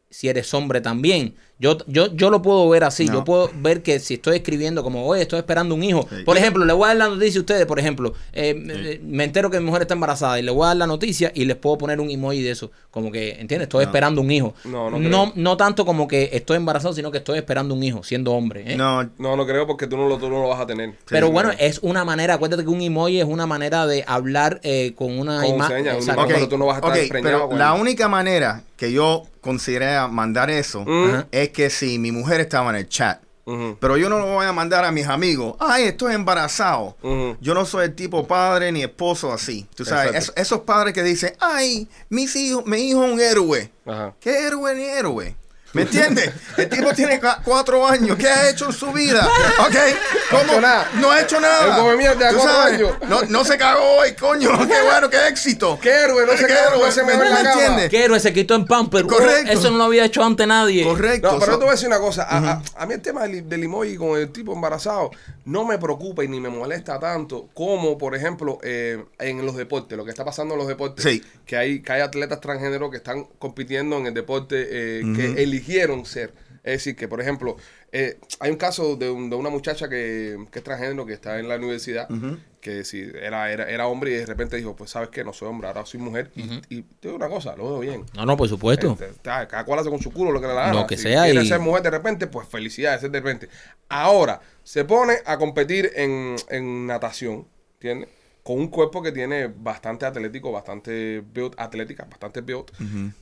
si eres hombre también. Yo, yo, yo lo puedo ver así. No. Yo puedo ver que si estoy escribiendo como, oye, estoy esperando un hijo. Sí. Por ejemplo, le voy a dar la noticia a ustedes, por ejemplo, eh, me- me entero que mi mujer está embarazada y le voy a dar la noticia y les puedo poner un emoji de eso. Como que, ¿entiendes? Estoy No. esperando un hijo. No, no no, creo. no tanto como que estoy embarazado, sino que estoy esperando un hijo, siendo hombre. ¿eh? No, No, no creo porque tú no lo, tú no lo vas a tener. Pero Sí, bueno, es una manera, acuérdate que un emoji es una manera de hablar eh, con una Con imagen. Ok, pero tú no vas a estar ok, preñado pero con la única manera que yo consideré mandar eso es que si mi mujer estaba en el chat, pero yo no lo voy a mandar a mis amigos, ay, estoy embarazado. Yo no soy el tipo padre ni esposo así. Tú sabes, es- esos padres que dicen, ay, mis hijos, mi hijo es un héroe. Ajá. ¿Qué héroe ni héroe? ¿Me entiendes? El tipo tiene cua- cuatro años. ¿Qué ha hecho en su vida? ¿Ok? ¿Cómo? hecho nada. No ha hecho nada. Él come mierda a Tú sabes. No, no se cagó hoy, coño. Qué bueno, qué éxito. ¿Qué héroe? No sé qué héroe se me ¿Me ve en la cama. entiendes? ¿Qué héroe se quitó en Pamper? Correcto. eso no lo había hecho antes nadie. Correcto. No, pero So- yo te voy a decir una cosa. A, a- a mí el tema del, del emoji con el tipo embarazado no me preocupa y ni me molesta tanto como, por ejemplo, eh, en los deportes, lo que está pasando en los deportes. Sí. Que hay, que hay atletas transgénero que están compitiendo en el deporte eh, que eligieron ser. Es decir, que, por ejemplo, eh, hay un caso de, un- de una muchacha que, que es transgénero, que está en la universidad, que si era, era, era hombre y de repente dijo, pues, ¿sabes qué? No soy hombre, ahora soy mujer. Y, y te digo una cosa, lo veo bien. No, no, por supuesto. Este, está, cada cual hace con su culo lo que le da Lo que si sea quiere y- ser mujer de repente, pues felicidades, es de repente. Ahora, se pone a competir en, en natación, ¿entiendes? Con un cuerpo que tiene bastante atlético, bastante build, atlética, bastante build.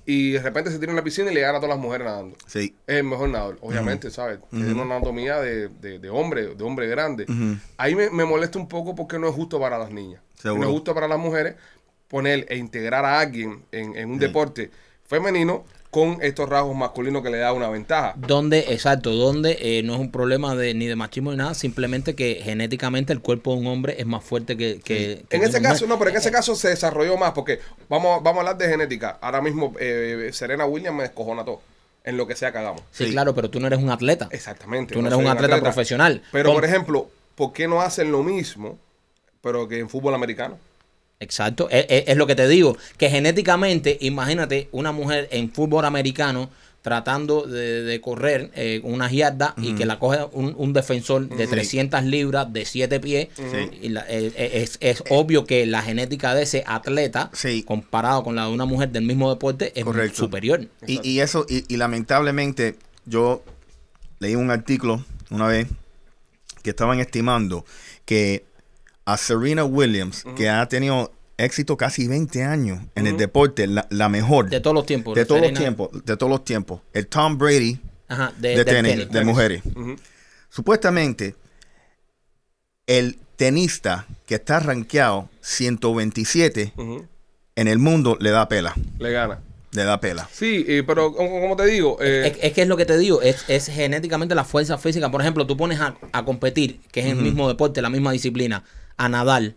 Y de repente se tira en la piscina y le gana a todas las mujeres nadando. Sí. Es el mejor nadador, obviamente, ¿sabes? Tiene una anatomía de, de- de hombre, de hombre grande. Ahí me, me molesta un poco porque no es justo para las niñas. Seguro. No es justo para las mujeres poner e integrar a alguien en, en un deporte femenino con estos rasgos masculinos que le da una ventaja. Donde, exacto, donde eh, no es un problema de, ni de machismo ni nada, simplemente que genéticamente el cuerpo de un hombre es más fuerte que, que, que En de ese una caso, mujer. no, pero en ese caso se desarrolló más porque vamos, vamos a hablar de genética. Ahora mismo eh, Serena Williams me descojona todo en lo que sea que hagamos. Sí, Sí. claro, pero tú no eres un atleta. Exactamente. Tú no eres un atleta profesional. Pero, Con- por ejemplo, ¿por qué no hacen lo mismo, pero que en fútbol americano? Exacto, es, es- es lo que te digo, que genéticamente, imagínate una mujer en fútbol americano tratando de, de correr eh, unas yardas y que la coge un, un defensor de 300 libras, de 7 pies, y la- eh, eh, es, es obvio que la genética de ese atleta, Sí. comparado con la de una mujer del mismo deporte, es Correcto. superior. Y, y eso, y, y lamentablemente, yo leí un artículo una vez que estaban estimando que a Serena Williams, que ha tenido éxito casi 20 años en el deporte, la, la mejor De todos los tiempos. de todos los tiempos, de todos los tiempos, el Tom Brady Ajá, de, tenis, tenis. de mujeres. Supuestamente, el tenista que está rankeado 127 Ujú. en el mundo le da pela, Le gana. le da pela. Sí, eh, pero como, como te digo, eh, Es, es que es lo que te digo, es, es genéticamente la fuerza física. Por ejemplo, tú pones a, a competir, que es el mismo deporte, la misma disciplina, a Nadal.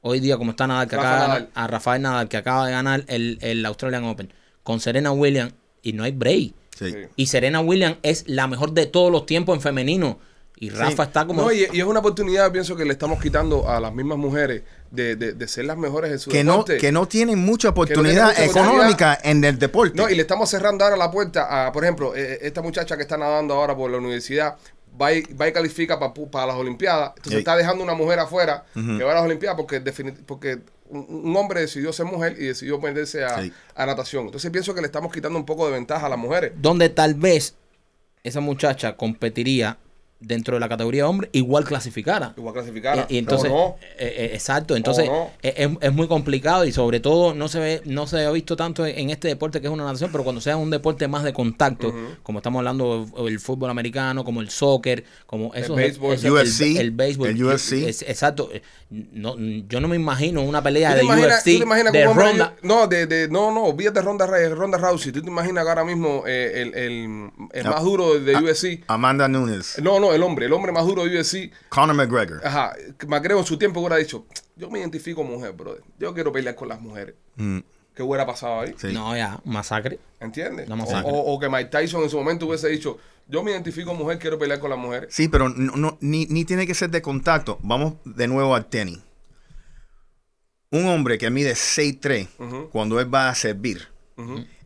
Hoy día, como está Nadal, que Rafa acaba de Nadal. ganar- a Rafael Nadal, que acaba de ganar el, el Australian Open, con Serena Williams, y no hay break. Sí. Y Serena Williams es la mejor de todos los tiempos en femenino. Y Rafa está como. no, y, y es una oportunidad, pienso que le estamos quitando a las mismas mujeres de, de, de ser las mejores en su Que no, que no tienen mucha tienen oportunidad mucha económica en el deporte. No, y le estamos cerrando ahora la puerta a, por ejemplo, eh, esta muchacha que está nadando ahora por la universidad, va y, va y califica para las Olimpiadas. Entonces está dejando una mujer afuera que va a las Olimpiadas porque, porque un, un hombre decidió ser mujer y decidió meterse a, Sí. a natación. Entonces pienso que le estamos quitando un poco de ventaja a las mujeres. donde tal vez esa muchacha competiría dentro de la categoría hombre, igual clasificara. Igual clasificara. Y, y entonces, no. eh, eh, exacto, entonces no. eh, es, es muy complicado y sobre todo no se ve, no se ha visto tanto en este deporte que es una natación, pero cuando sea un deporte más de contacto, como estamos hablando el fútbol americano, como el soccer, como eso béisbol. el, UFC, el béisbol, el UFC. es- exacto, no, yo no me imagino una ¿Tú pelea de imaginas, UFC te imaginas de ronda. No, de, de, no, no, olvídate de Ronda, Ronda Rousey. ¿Tú te imaginas que ahora mismo eh, el, el, el más duro de ah, UFC? Amanda Nunes, No, no, el hombre, el hombre más duro de UFC. Conor McGregor. Ajá, McGregor en su tiempo hubiera dicho, yo me identifico mujer, brother. Yo quiero pelear con las mujeres. Mm, ¿Qué hubiera pasado ahí? sí. No, ya, masacre. ¿Entiendes? La O, masacre. o- o que Mike Tyson en su momento hubiese dicho, yo me identifico mujer, quiero pelear con las mujeres. Sí, pero no, no- ni, ni tiene que ser de contacto. Vamos de nuevo al tenis. Un hombre que mide 6'3 Ujú. cuando él va a servir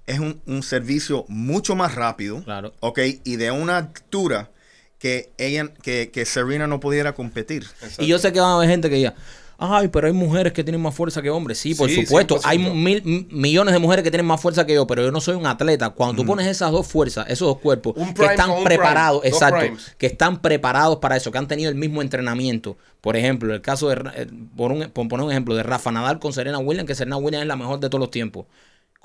es un, un servicio mucho más rápido. Claro. Ok, y de una altura que ella, que, que Serena no pudiera competir. Exacto. Y yo sé que van a haber gente que diga, ay, pero hay mujeres que tienen más fuerza que hombres. Sí, por Sí, supuesto. 100%. Hay mil, millones de mujeres que tienen más fuerza que yo, pero yo no soy un atleta. Cuando tú pones esas dos fuerzas, esos dos cuerpos, Un que están preparados, prime, exacto, que están preparados para eso, que han tenido el mismo entrenamiento. Por ejemplo, el caso de, eh, por, un, por poner un ejemplo, de Rafa Nadal con Serena Williams, que Serena Williams es la mejor de todos los tiempos.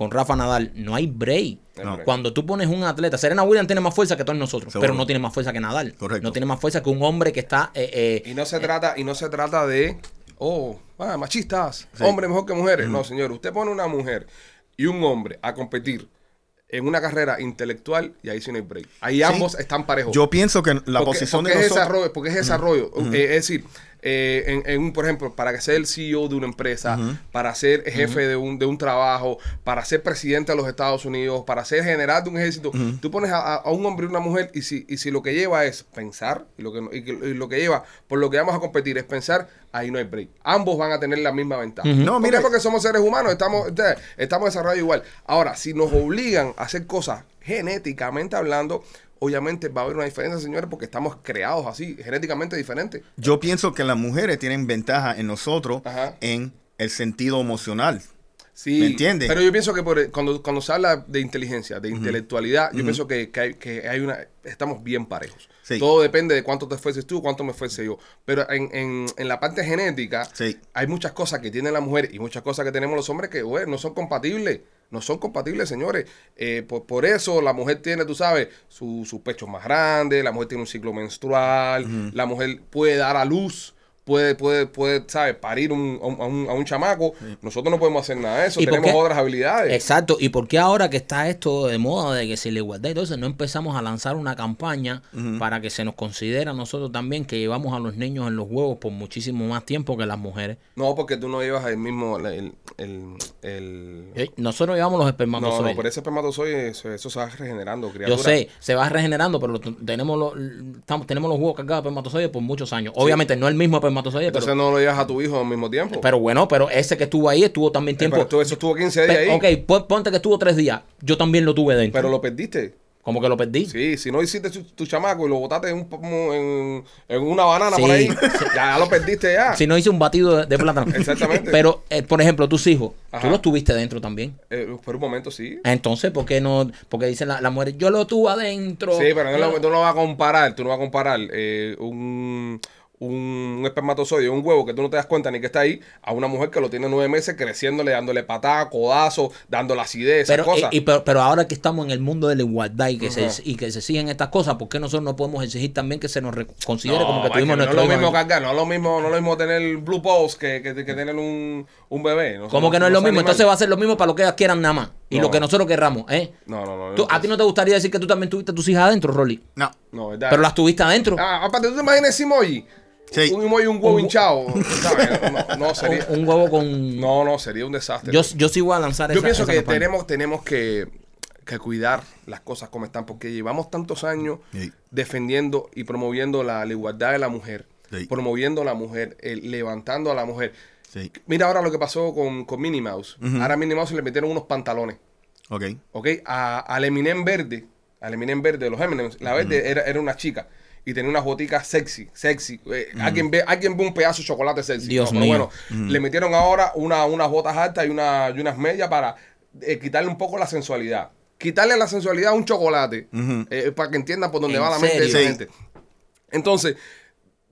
Con Rafa Nadal no hay break. No. Cuando tú pones un atleta, Serena Williams tiene más fuerza que todos nosotros, Seguro. pero no tiene más fuerza que Nadal. Correcto. No tiene más fuerza que un hombre que está eh, eh, Y no se trata, y no se trata de, oh, ah, machistas, Sí. hombres mejor que mujeres. No, señor, usted pone una mujer y un hombre a competir en una carrera intelectual y ahí sí no hay break. Ahí ambos están parejos. Yo pienso que la porque, posición porque de es nosotros... desarrollo, porque es desarrollo. Eh, es decir, eh, en, en un, por ejemplo, para ser el CEO de una empresa, para ser jefe de, un, de un trabajo, para ser presidente de los Estados Unidos, para ser general de un ejército, tú pones a, a- un hombre y una mujer y si, y si lo que lleva es pensar, y lo que, y que- y lo que lleva, por lo que vamos a competir es pensar, ahí no hay break. Ambos van a tener la misma ventaja. No, ¿Por qué? mira- Porque somos seres humanos, estamos, estamos desarrollados igual. Ahora, si nos obligan a hacer cosas genéticamente hablando, obviamente va a haber una diferencia, señores, porque estamos creados así, genéticamente diferentes. Yo pienso que las mujeres tienen ventaja en nosotros Ajá. en el sentido emocional. Sí, ¿Me entiendes? Pero yo pienso que por cuando, cuando se habla de inteligencia, de intelectualidad, yo pienso que, que hay, que hay una, estamos bien parejos. Sí. Todo depende de cuánto te esfuerces tú, cuánto me esfuerce yo. Pero en, en, en la parte genética, Sí. hay muchas cosas que tiene la mujer y muchas cosas que tenemos los hombres que güey, no son compatibles. No son compatibles, señores. Eh, por, por eso la mujer tiene, tú sabes, su- sus pechos más grandes, la mujer tiene un ciclo menstrual, la mujer puede dar a luz. Puede, puede, puede, ¿sabes? Parir un- a, un, a un- chamaco. Nosotros no podemos hacer nada de eso. ¿Y por Tenemos qué? otras habilidades. Exacto. ¿Y por qué ahora que está esto de moda de que si la igualdad y todo eso, no empezamos a lanzar una campaña para que se nos considere a nosotros también que llevamos a los niños en los huevos por muchísimo más tiempo que las mujeres? No, porque tú no llevas el mismo. El, el, el- Eh, Nosotros llevamos los no, espermatozoides. no, por ese espermatozoide eso, eso se va regenerando, Yo criatura. sé, se va regenerando, pero lo- tenemos los, estamos, tenemos los huevos cargados de espermatozoides por muchos años. Obviamente no el mismo espermatozoides. Entonces Pero, no lo llevas a tu hijo al mismo tiempo. pero bueno, pero ese que estuvo ahí estuvo también Eh, tiempo. pero tú- eso estuvo 15 días ahí. ok, pon- ponte que estuvo tres días. Yo también lo tuve dentro. Pero lo perdiste. Como que lo perdí. Sí, si no hiciste tu, tu chamaco y lo botaste en, un, como en, en una banana Sí. por ahí, [laughs] ya, ya lo perdiste ya. Si no hice un batido de, de plátano. Exactamente. Pero, eh, por ejemplo, tus hijos, Ajá. tú los tuviste dentro también. Eh, por un momento sí. Entonces, ¿por qué no? Porque dicen la, la mujer, yo lo tuve adentro. Sí, pero no lo, tú no vas a comparar, tú no vas a comparar eh, un, un espermatozoide, un huevo que tú no te das cuenta ni que está ahí, a una mujer que lo tiene nueve meses creciéndole, dándole patada, codazo, dándole acidez, esas Pero, cosas. y- y- pero, pero ahora que estamos en el mundo de la igualdad y que, se, y que se siguen estas cosas, ¿por qué nosotros no podemos exigir también que se nos re- considere No, como que tuvimos no es nuestro lo hijo mismo cargar, no es lo mismo, no es lo mismo tener blue balls que, que, que tener un, un bebé. No, Como que no es lo mismo, animales. entonces va a ser lo mismo para lo que ellas quieran nada más. Y No. lo que nosotros querramos, ¿eh? No, no, no. Tú- ¿A ti no te gustaría decir que tú también tuviste tus hijas adentro, Rolly? No. No, ¿verdad? Pero las tuviste adentro. Ah, aparte, ¿tú te imaginas ese emoji? Sí. Un emoji, un huevo Un- hinchado. [laughs] ¿sabes? No, no, sería... un, un huevo con... No, no, sería un desastre. Yo, yo sí voy a lanzar Yo esa- pienso esa que campaña. tenemos, tenemos que, que cuidar las cosas como están, porque llevamos tantos años Sí. defendiendo y promoviendo la, la igualdad de la mujer, Sí. promoviendo a la mujer, el- levantando a la mujer. Mira ahora lo que pasó con, con Minnie Mouse. Ahora a Minnie Mouse le metieron unos pantalones, Ok. ¿ok? A, al Eminem verde, al Eminem verde de los Eminems, la verde era, era una chica. Y tenía unas boticas sexy, sexy. Eh, alguien, ve, alguien ve un pedazo de chocolate sexy. Dios No, pero mío. bueno, le metieron ahora una, unas botas altas y, una, y unas medias para eh, quitarle un poco la sensualidad. Quitarle la sensualidad a un chocolate eh, para que entiendan por dónde ¿En va la mente de esa Sí. gente. Entonces,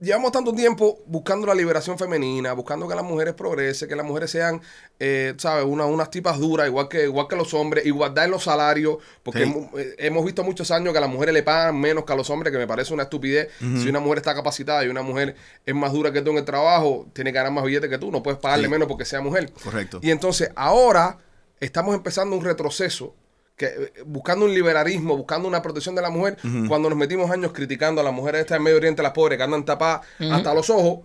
llevamos tanto tiempo buscando la liberación femenina, buscando que las mujeres progresen, que las mujeres sean, eh, ¿sabes? Una, unas tipas duras, igual que, igual que los hombres, igualdad en los salarios, porque Sí. hemos, eh, hemos visto muchos años que a las mujeres le pagan menos que a los hombres, que me parece una estupidez. Si una mujer está capacitada y una mujer es más dura que tú en el trabajo, tiene que ganar más billetes que tú, no puedes pagarle Sí. menos porque sea mujer. Correcto. Y entonces ahora estamos empezando un retroceso. Que, eh, buscando un liberalismo, buscando una protección de la mujer, cuando nos metimos años criticando a las mujeres estas del Medio Oriente, las pobres que andan tapadas hasta los ojos,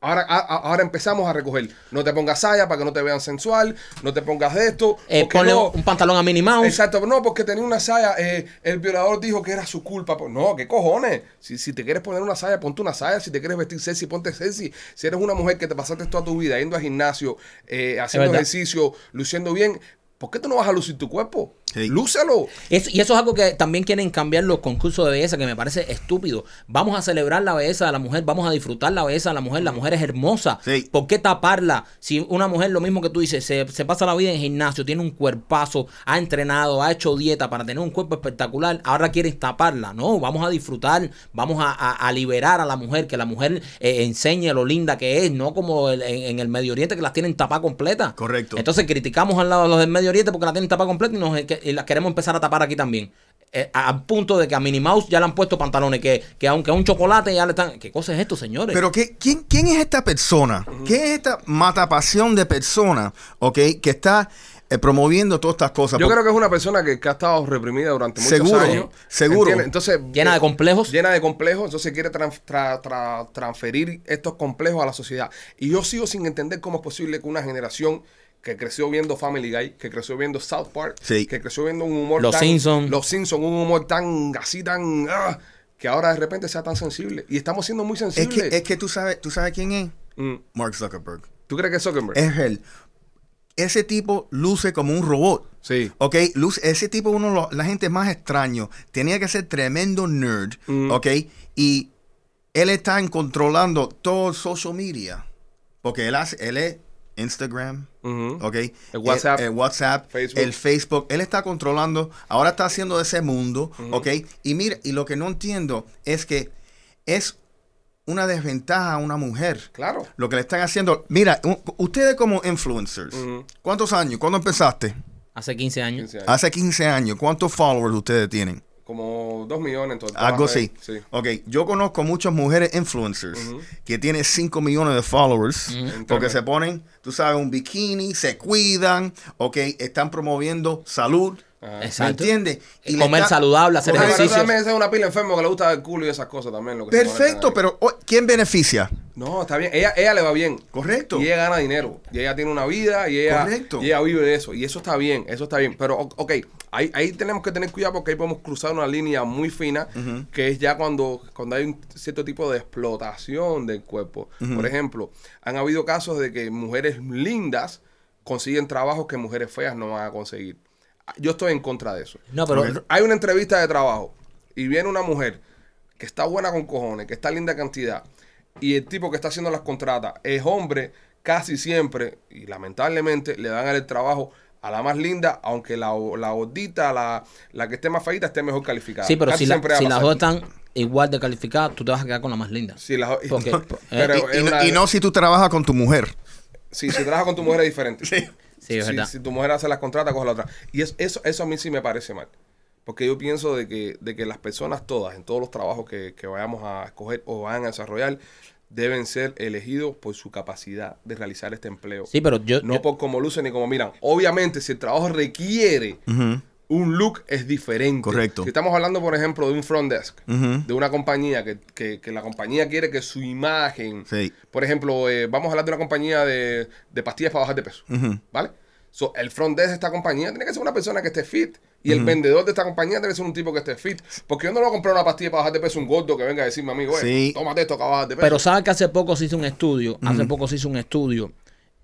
ahora, a- ahora empezamos a recoger. No te pongas saya para que no te vean sensual, no te pongas de esto. Eh, ponle no- un pantalón a Minnie Mouse. Exacto, no, porque tenía una saya, eh, el violador dijo que era su culpa. Pues no, ¿qué cojones? Si, si te quieres poner una saya, ponte una saya. Si te quieres vestir sexy, ponte sexy. Si eres una mujer que te pasaste toda tu vida yendo al gimnasio, eh, haciendo ejercicio, luciendo bien, ¿por qué tú no vas a lucir tu cuerpo? Sí. Lúcelo. Eso- y eso es algo que también quieren cambiar los concursos de belleza, que me parece estúpido. Vamos a celebrar la belleza de la mujer, vamos a disfrutar la belleza de la mujer. La mujer es hermosa. Sí. ¿Por qué taparla? Si una mujer, lo mismo que tú dices, se, se pasa la vida en gimnasio, tiene un cuerpazo, ha entrenado, ha hecho dieta para tener un cuerpo espectacular, ahora quieres taparla. No, vamos a disfrutar, vamos a, a- a liberar a la mujer, que la mujer eh, enseñe lo linda que es, no como el- en, en el Medio Oriente que las tienen tapada completa. Correcto. Entonces criticamos al lado de los del Medio Oriente porque la tienen tapada completa y, nos, que- y las queremos empezar a tapar aquí también. Eh, a- al punto de que a Minnie Mouse ya le han puesto pantalones, que, que aunque a un chocolate ya le están... ¿Qué cosa es esto, señores? Pero ¿qué, quién, ¿quién es esta persona? ¿Quién es esta matapasión de persona, ok, que está eh, promoviendo todas estas cosas? Yo Porque- creo que es una persona que, que ha estado reprimida durante muchos Seguro, años. seguro. ¿entiendes? Entonces, Llena de eh, complejos. Llena de complejos, entonces quiere tra- tra- transferir estos complejos a la sociedad. Y yo sigo sin entender cómo es posible que una generación que creció viendo Family Guy, que creció viendo South Park, Sí. que creció viendo un humor Los tan... Simpson. Los Simpsons, un humor tan así, tan... ah, que ahora de repente sea tan sensible. Y estamos siendo muy es sensibles. que, es que tú sabes, tú sabes quién es Mm. Mark Zuckerberg. ¿Tú crees que es Zuckerberg? Es él. Ese tipo luce como un robot. Sí. Ok, luce, ese tipo es uno de los- la gente más extraño. Tenía que ser tremendo nerd. Mm. Ok, y él está en controlando todo el social media. Porque él hace, él es Instagram. Ok. El WhatsApp. El, el WhatsApp. Facebook. El Facebook. Él está controlando. Ahora está haciendo ese mundo. Ok. Y mira, y lo que no entiendo es que es una desventaja a una mujer. Claro. Lo que le están haciendo. Mira, ustedes como influencers. ¿cuántos años? ¿Cuándo empezaste? Hace 15 años. 15 años. Hace 15 años. ¿Cuántos followers ustedes tienen? Como dos millones en todo el Algo así. Sí. Ok, yo conozco muchas mujeres influencers que tienen 5 millones de followers porque se ponen, tú sabes, un bikini, se cuidan, ok, están promoviendo salud. Ajá. ¿Me Exacto. entiendes? Y Comer está- saludable, hacer Pero ejercicio. también es una pila enfermo que le gusta el culo y esas cosas también. Lo que se Perfecto, pero oh, ¿quién beneficia? No, está bien. Ella, ella le va bien. Correcto. Y ella gana dinero. Y ella tiene una vida y ella, Correcto. y ella vive de eso. Y eso está bien, eso está bien. Pero, o- ok, ahí, ahí tenemos que tener cuidado porque ahí podemos cruzar una línea muy fina, que es ya cuando, cuando hay un cierto tipo de explotación del cuerpo. Por ejemplo, han habido casos de que mujeres lindas consiguen trabajos que mujeres feas no van a conseguir. Yo estoy en contra de eso. No, pero Hay una entrevista de trabajo y viene una mujer que está buena con cojones, que está linda cantidad, y el tipo que está haciendo las contratas es hombre, casi siempre, y lamentablemente le dan el trabajo a la más linda, aunque la, la gordita, la, la que esté más feita, esté mejor calificada. sí, pero Casi si, la- si las dos están igual de calificadas, tú te vas a quedar con la más linda. Sí, las- Porque- no, eh, pero y, no- una- y no si tú trabajas con tu mujer. Si, si trabajas con tu mujer es diferente. Sí. Sí, es si, verdad. si tu mujer hace las contratas, coge la otra. Y es- eso, eso a mí sí me parece mal. Porque yo pienso de que, de que las personas todas, en todos los trabajos que, que vayamos a escoger o vayan a desarrollar, deben ser elegidos por su capacidad de realizar este empleo. Sí, pero yo, no yo- por cómo lucen ni cómo miran. Obviamente, si el trabajo requiere un look, es diferente. Correcto. Si estamos hablando, por ejemplo, de un front desk, de una compañía que, que- que la compañía quiere que su imagen, Sí. por ejemplo, eh, vamos a hablar de una compañía de, de pastillas para bajar de peso. ¿vale? So, el front desk de esta compañía tiene que ser una persona que esté fit. Y el vendedor de esta compañía debe ser un tipo que esté fit. Porque yo no le voy a comprar una pastilla para bajar de peso a un gordo que venga a decirme, amigo, eh, Sí. tómate esto que a bajar de peso. Pero sabes que hace poco se hizo un estudio, hace poco se hizo un estudio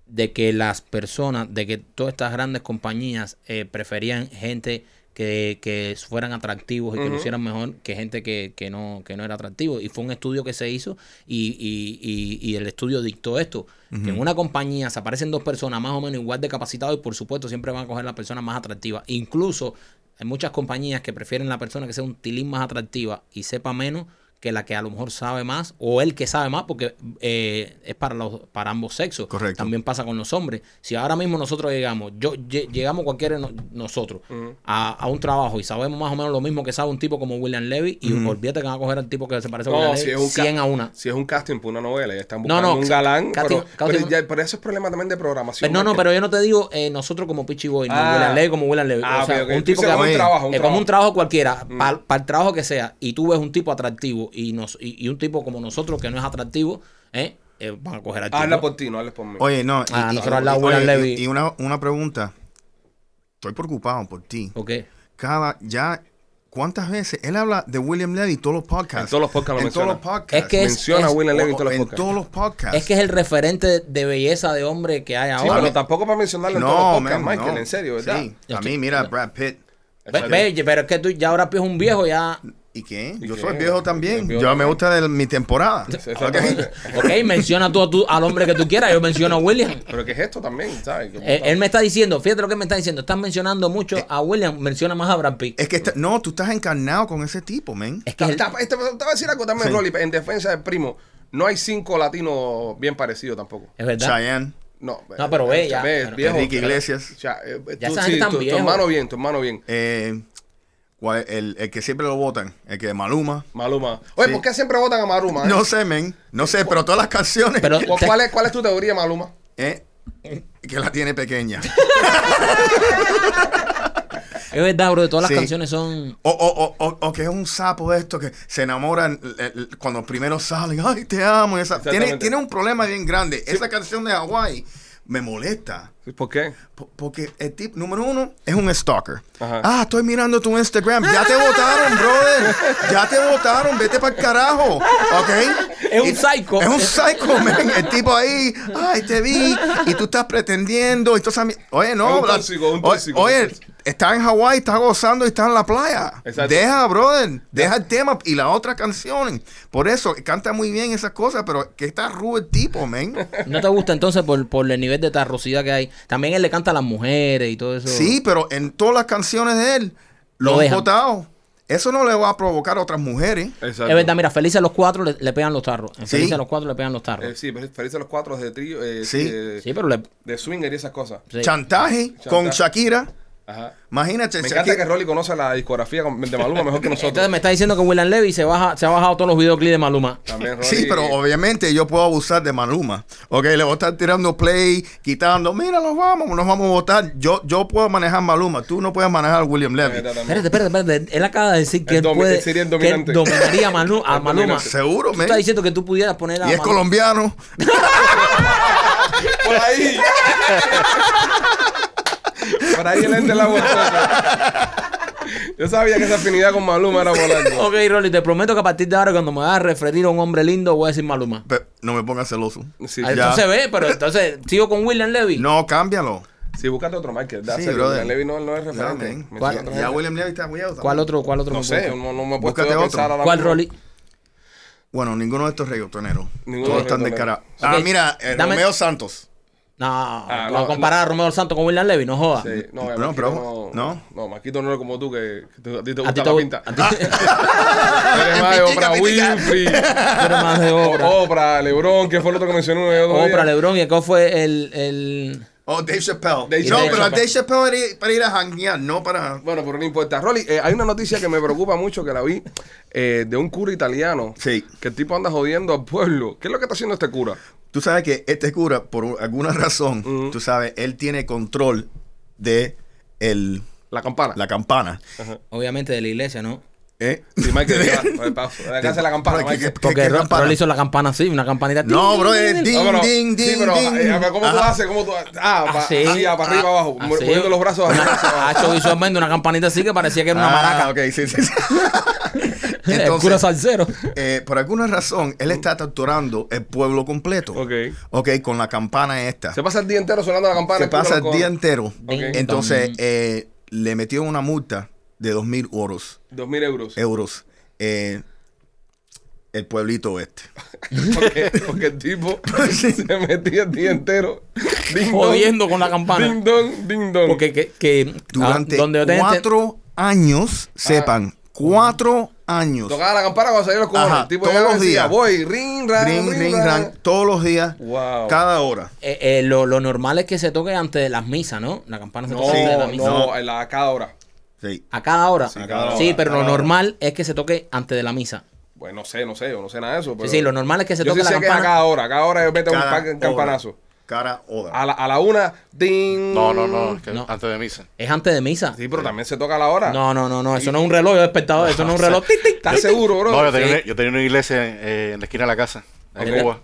de que las personas, de que todas estas grandes compañías eh, preferían gente que, que fueran atractivos y que Ujú. lucieran mejor que gente que, que no, que no era atractivo. Y fue un estudio que se hizo y, y- y- y el estudio dictó esto, que en una compañía se aparecen dos personas más o menos igual de capacitadas y por supuesto siempre van a coger la persona más atractiva. Incluso hay muchas compañías que prefieren la persona que sea un tilín más atractiva y sepa menos que la que a lo mejor sabe más o el que sabe más porque eh, es para los para ambos sexos Correcto. también pasa con los hombres si ahora mismo nosotros llegamos yo lle- llegamos cualquiera de no- nosotros a, a un trabajo y sabemos más o menos lo mismo que sabe un tipo como William Levy y olvídate que van a coger al tipo que se parece a No, William si Levy es un ca- 100 a una Si es un casting para una novela y están No, buscando no, un galán, casting- pero, casting- pero, ya- pero eso es problema también de programación. Pero no, no, porque- pero yo no te digo eh, nosotros como Pichi Boy, Ah. William Levy como William Levy. Ah, o sea, ok, ok. un tipo que dices, un trabajo, un eh, como un trabajo. trabajo cualquiera, para el trabajo que sea, y tú ves un tipo atractivo y, nos, y, y un tipo como nosotros que no es atractivo, ¿eh? Eh, van a coger al tipo. Hazla por ti, no hables por mí. Oye, no. Ah, nosotros al lado oye, William Levy. y una, una pregunta. Estoy preocupado por ti. ¿Ok? Cada, ya, ¿cuántas veces? Él habla de William Levy en todos los podcasts. En todos los podcasts lo En todos los podcasts. Es que es- Menciona a William Levy en todos los en podcasts. todos los podcasts. Es que es el referente de belleza de hombre que hay Sí, ahora. pero tampoco para mencionarlo en todos no, los podcasts, man, Michael, no. en serio, ¿verdad? Sí. A mí, mira, Brad Pitt. Ve- ve, pero es que tú ya ahora es un viejo, ya. ¿Y qué? ¿Y Yo qué? soy viejo también. Yo me gusta de mi temporada. [laughs] Exactamente. Ok, menciona tú, a tu- al hombre que tú quieras. Yo menciono a William. Pero que es esto también, ¿sabes? Eh, él me está diciendo, fíjate lo que me está diciendo. Estás mencionando mucho a William, menciona más a Brad Pitt. Es que está- no, tú estás encarnado con ese tipo, man. Es que ta- este- te voy a decir algo también, Sí. Rolly, en defensa del primo. No hay cinco latinos bien parecidos tampoco. es verdad. Cheyenne, No, No, pero ve, ya, ve, pero- viejo, Enrique pero- Iglesias. o sea, eh, Ya tú- esa sí, tu, hermano bien, tu hermano bien. eh, ¿cuál- el, el que siempre lo votan, el que Maluma. Maluma. Oye, Sí. ¿por qué siempre votan a Maluma? eh? No sé, men. No sé, pero todas las canciones. Pero- [laughs] ¿Cu- ¿Cuál, es, ¿Cuál es tu teoría, Maluma? eh, que la tiene pequeña. [laughs] Es verdad, bro. Todas las Sí. canciones son. O, o, o, o, o que es un sapo de esto que se enamoran eh, eh, cuando primero salen. Ay, te amo. y esa- Tiene, tiene un problema bien grande. Esa canción de Hawái me molesta. ¿Por qué? Po- Porque el tipo, número uno, es un stalker. Ajá. Ah, estoy mirando tu Instagram. Ya te votaron, brother. Ya te votaron. Vete para el carajo. ¿Ok? Es un Y- psycho. Es un psycho, [laughs] man. El tipo ahí, ay, te vi. Y tú estás pretendiendo. Y tú sabes- oye, no. Es un tóxico, un oye, tóxico. Oye, está en Hawái, está gozando y está en la playa. Exacto. Deja, brother. Deja el tema y la otra canción. Por eso, canta muy bien esas cosas, pero que está rudo el tipo, man. [laughs] ¿No te gusta entonces por, por el nivel de tarrosidad que hay? También él le canta a las mujeres y todo eso. Sí, pero en todas las canciones de él Lo lo, han dejan. votado. Eso no le va a provocar a otras mujeres. Exacto. Es verdad, mira, Felices a los cuatro le, le pegan los tarros. Sí. Felices a los cuatro le pegan los tarros. Eh, sí, pero feliz a los cuatro de trío, eh, Sí. de, sí, pero le. de swinger y esas cosas. sí. Chantaje, con. Shakira. Ajá. Imagínate, Me encanta que Rolly conoce la discografía de Maluma mejor que nosotros. Entonces me está diciendo que William Levy se, baja, se ha bajado todos los videoclips de Maluma. También Rolly. Sí, pero obviamente yo puedo abusar de Maluma. Ok, le voy a estar tirando play, quitando. Mira, nos vamos, nos vamos a votar. Yo, yo puedo manejar Maluma. Tú no puedes manejar a William Levy. Espérate, espérate, espérate. Él acaba de decir que El él puede. él sería el que él dominante. dominaría a, Manu- a [laughs] El Maluma. dominante. Seguro, Tú man. estás diciendo que tú pudieras poner a. Y es Maluma- colombiano. [laughs] Por ahí. [laughs] Por ahí el ente la boca. [laughs] Yo sabía que esa afinidad con Maluma era algo. Ok, Rolly, te prometo que a partir de ahora, cuando me vas a referir a un hombre lindo, voy a decir Maluma. Pe- no me pongas celoso. Sí, Ah. Entonces ve, pero entonces sigo con William Levy. No, cámbialo. sí, búscate otro Michael. Sí, brother. Levy no, no es Ya, referente. Ya gente. William Levy está muy out ¿Cuál también. otro, cuál otro No me sé, puedo- no, no me he puesto Búscate yo a otro. pensar ahora ¿Cuál mismo. Rolly? Bueno, ninguno de estos reggaetoneros. Ninguno Todos de los están reggaetoneros. descarados. Ah, Ok, mira, eh, dame- Romeo Santos. No, Ah, no, no, comparar a Romeo Santos con William Levy, no jodas. Sí, no, No, Marquito pero- no, no. no, Marquito no es como tú, que, a ti te gusta ti te la pinta. a ti- [laughs] Eres más de Oprah. Winfrey, tú eres más de obra. Oprah, Lebron, que fue el otro que mencionó uno de dos Oprah. LeBron y acá fue el, el... Oh, Dave Chappelle. Dave no, pero Dave Chappelle para ir, para ir a janguear, no para... Bueno, pero no importa. Rolly, eh, hay una noticia que me preocupa mucho que la vi eh, de un cura italiano. Sí. Que el tipo anda jodiendo al pueblo. ¿Qué es lo que está haciendo este cura? Tú sabes que este cura, por alguna [laughs] razón, Ujú. tú sabes, él tiene control de el, La campana. la campana. Obviamente de la iglesia, ¿no? ¿Eh? Sí, Michael, [laughs] que hacer la campana, ¿qué- qué- Porque qué Ro- campana? Rolly hizo la campana así, una campanita. No, bro, es Ding, ding, No, ding, sí, ding, pero, ding. eh, ¿cómo tú haces? ¿Cómo tú Ah, pa- Así. así, para arriba, Ah, abajo. así. Moviendo los brazos arriba. hacia abajo. Ha hecho visualmente una campanita así que parecía que era una Ah, maraca. ok, sí, sí. sí. [laughs] [laughs] el Entonces- cura salsero. Eh, por alguna razón, él está torturando el pueblo completo. Ok. Ok, con la campana esta. Se pasa el día entero sonando la campana. Se pasa el día entero. Ding, Entonces, dong. eh, le metió una multa de dos mil euros. Dos mil euros. euros eh, el pueblito este. [laughs] Porque, porque el tipo [laughs] se metía el día entero. Ding Jodiendo con la campana. Ding dong, ding dong. Porque que, que Durante ah, donde yo te ente- cuatro años, sepan, cuatro años. Tocaba la campana cuando salían los cojones. Ajá, tipo todos los decía, días. voy, ring, ran, Ring, ring, ran, todos los días, Wow. cada hora. eh, eh, lo, lo normal es que se toque antes de las misas, ¿no? La campana se No, toca antes de la misa. no, la, a cada hora. Sí. A cada hora. Sí, cada Sí, hora, pero lo hora. normal es que se toque antes de la misa. Bueno, no sé, no sé, yo no sé nada de eso. Pero sí, sí, lo normal es que se yo toque sí sé la que a campana. cada hora. A cada hora yo meto un un campanazo. Cada hora. A la, a la una, ding. No, no, no, es que No. antes de misa. Es antes de misa. Sí, pero también se toca a la hora. No, no, no, no. Eso no es un reloj de espectador. Eso no es un reloj. [laughs] Tic, tic, ¿Estás tic, tic. seguro, bro? No, yo tenía, sí. una, yo tenía una iglesia eh, en la esquina de la casa, en Ok. Cuba.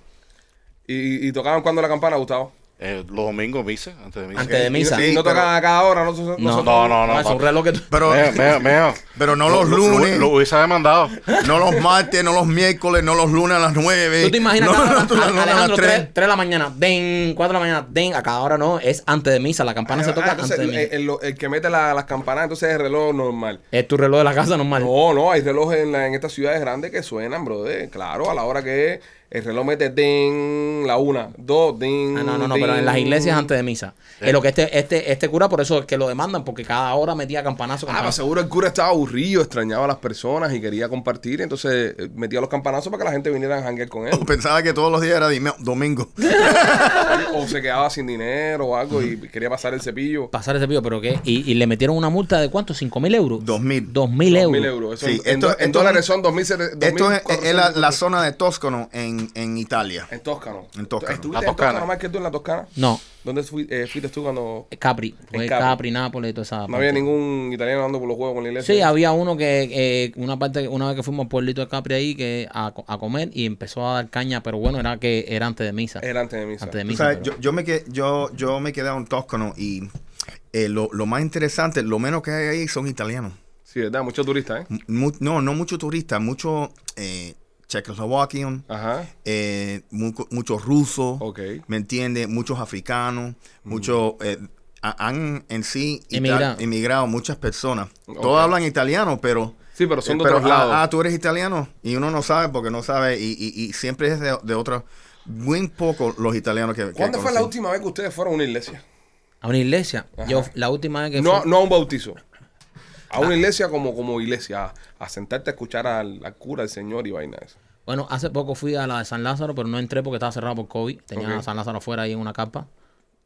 ¿Y, y tocaban cuando la campana, Gustavo? Eh, los domingos misa, antes de misa. Antes de misa. Y no pero- tocaban a cada hora, no, no, No, No, no, no. es un reloj que tú- Pero, Meo, [laughs] meo, meo. pero no los Lo- lo- lunes, Lo, hubiese demandado. no los martes, no los miércoles, no los lunes a las nueve. ¿Tú te imaginas no, [laughs] no, lunes a las Alejandro, 3, tres. de la mañana, den, 4 de la mañana, den, a cada hora no, es antes de misa, la campana se toca Ah, entonces, antes de el, misa. el- el que mete la- las campanas, entonces es el reloj normal. Es tu reloj de la casa normal. No, no, hay relojes en, la- en estas ciudades grandes que suenan, brother. Claro, a la hora que es, el reloj mete ding, la una, dos, ding. Ah, no, no, no, pero en las iglesias antes de misa. Es lo que este, este, este cura, por eso es que lo demandan, porque cada hora metía campanazo. Ah, campanazo. seguro el cura estaba aburrido, extrañaba a las personas y quería compartir, entonces eh, metía los campanazos para que la gente viniera a janguear con él. [laughs] Pensaba que todos los días era dime- domingo. [laughs] o se quedaba sin dinero o algo y quería pasar el cepillo. Pasar ese pillo, pero ¿qué? Y, y le metieron una multa de cuánto? ¿5 mil euros? Dos mil. Dos mil Dos euros. mil euros. Eso Sí, en, esto- en esto- dólares son dos mil dos Esto es, es la, la zona de Toscano en, en Italia. En Toscano. En Toscano. ¿Estuviste La en Toscano Toscana. más que tú en la Toscana? No, ¿Dónde fui- eh, fuiste tú cuando Capri. Fue En Capri. Capri. Nápoles y toda esa no parte. había ningún italiano dando por los juegos con la iglesia? Sí, había uno que eh, una parte una vez que fuimos al pueblito de Capri ahí que a, co- a comer y empezó a dar caña, pero bueno, era que era antes de misa. Era antes de misa. Antes de misa. pero- yo, yo me quedé, yo, yo me quedé en Toscano y eh, lo, lo más interesante, lo menos que hay ahí son italianos. Sí, ¿verdad? Muchos turistas, ¿eh? Mu- no, no muchos turistas, muchos eh, checoslovaquianos, Ajá. eh, mu- muchos rusos, Ok. ¿me entiendes? Muchos africanos, muchos... eh, ha- han en sí Emigrado. emigrado muchas personas. Todos hablan italiano, pero... Sí, pero son de pero, otros lados. ah, ah, tú eres italiano y uno no sabe porque no sabe y, y- y siempre es de, de otra... Muy poco los italianos que... que ¿Cuándo fue la última vez que ustedes fueron a una iglesia? A una iglesia. Ajá. Yo la última vez que No, no a un bautizo. A Ah. una iglesia como, como iglesia. A, a sentarte a escuchar al, al cura, al señor y vaina esa. Bueno, hace poco fui a la de San Lázaro, pero no entré porque estaba cerrado por COVID. Tenía a San Lázaro afuera ahí en una carpa,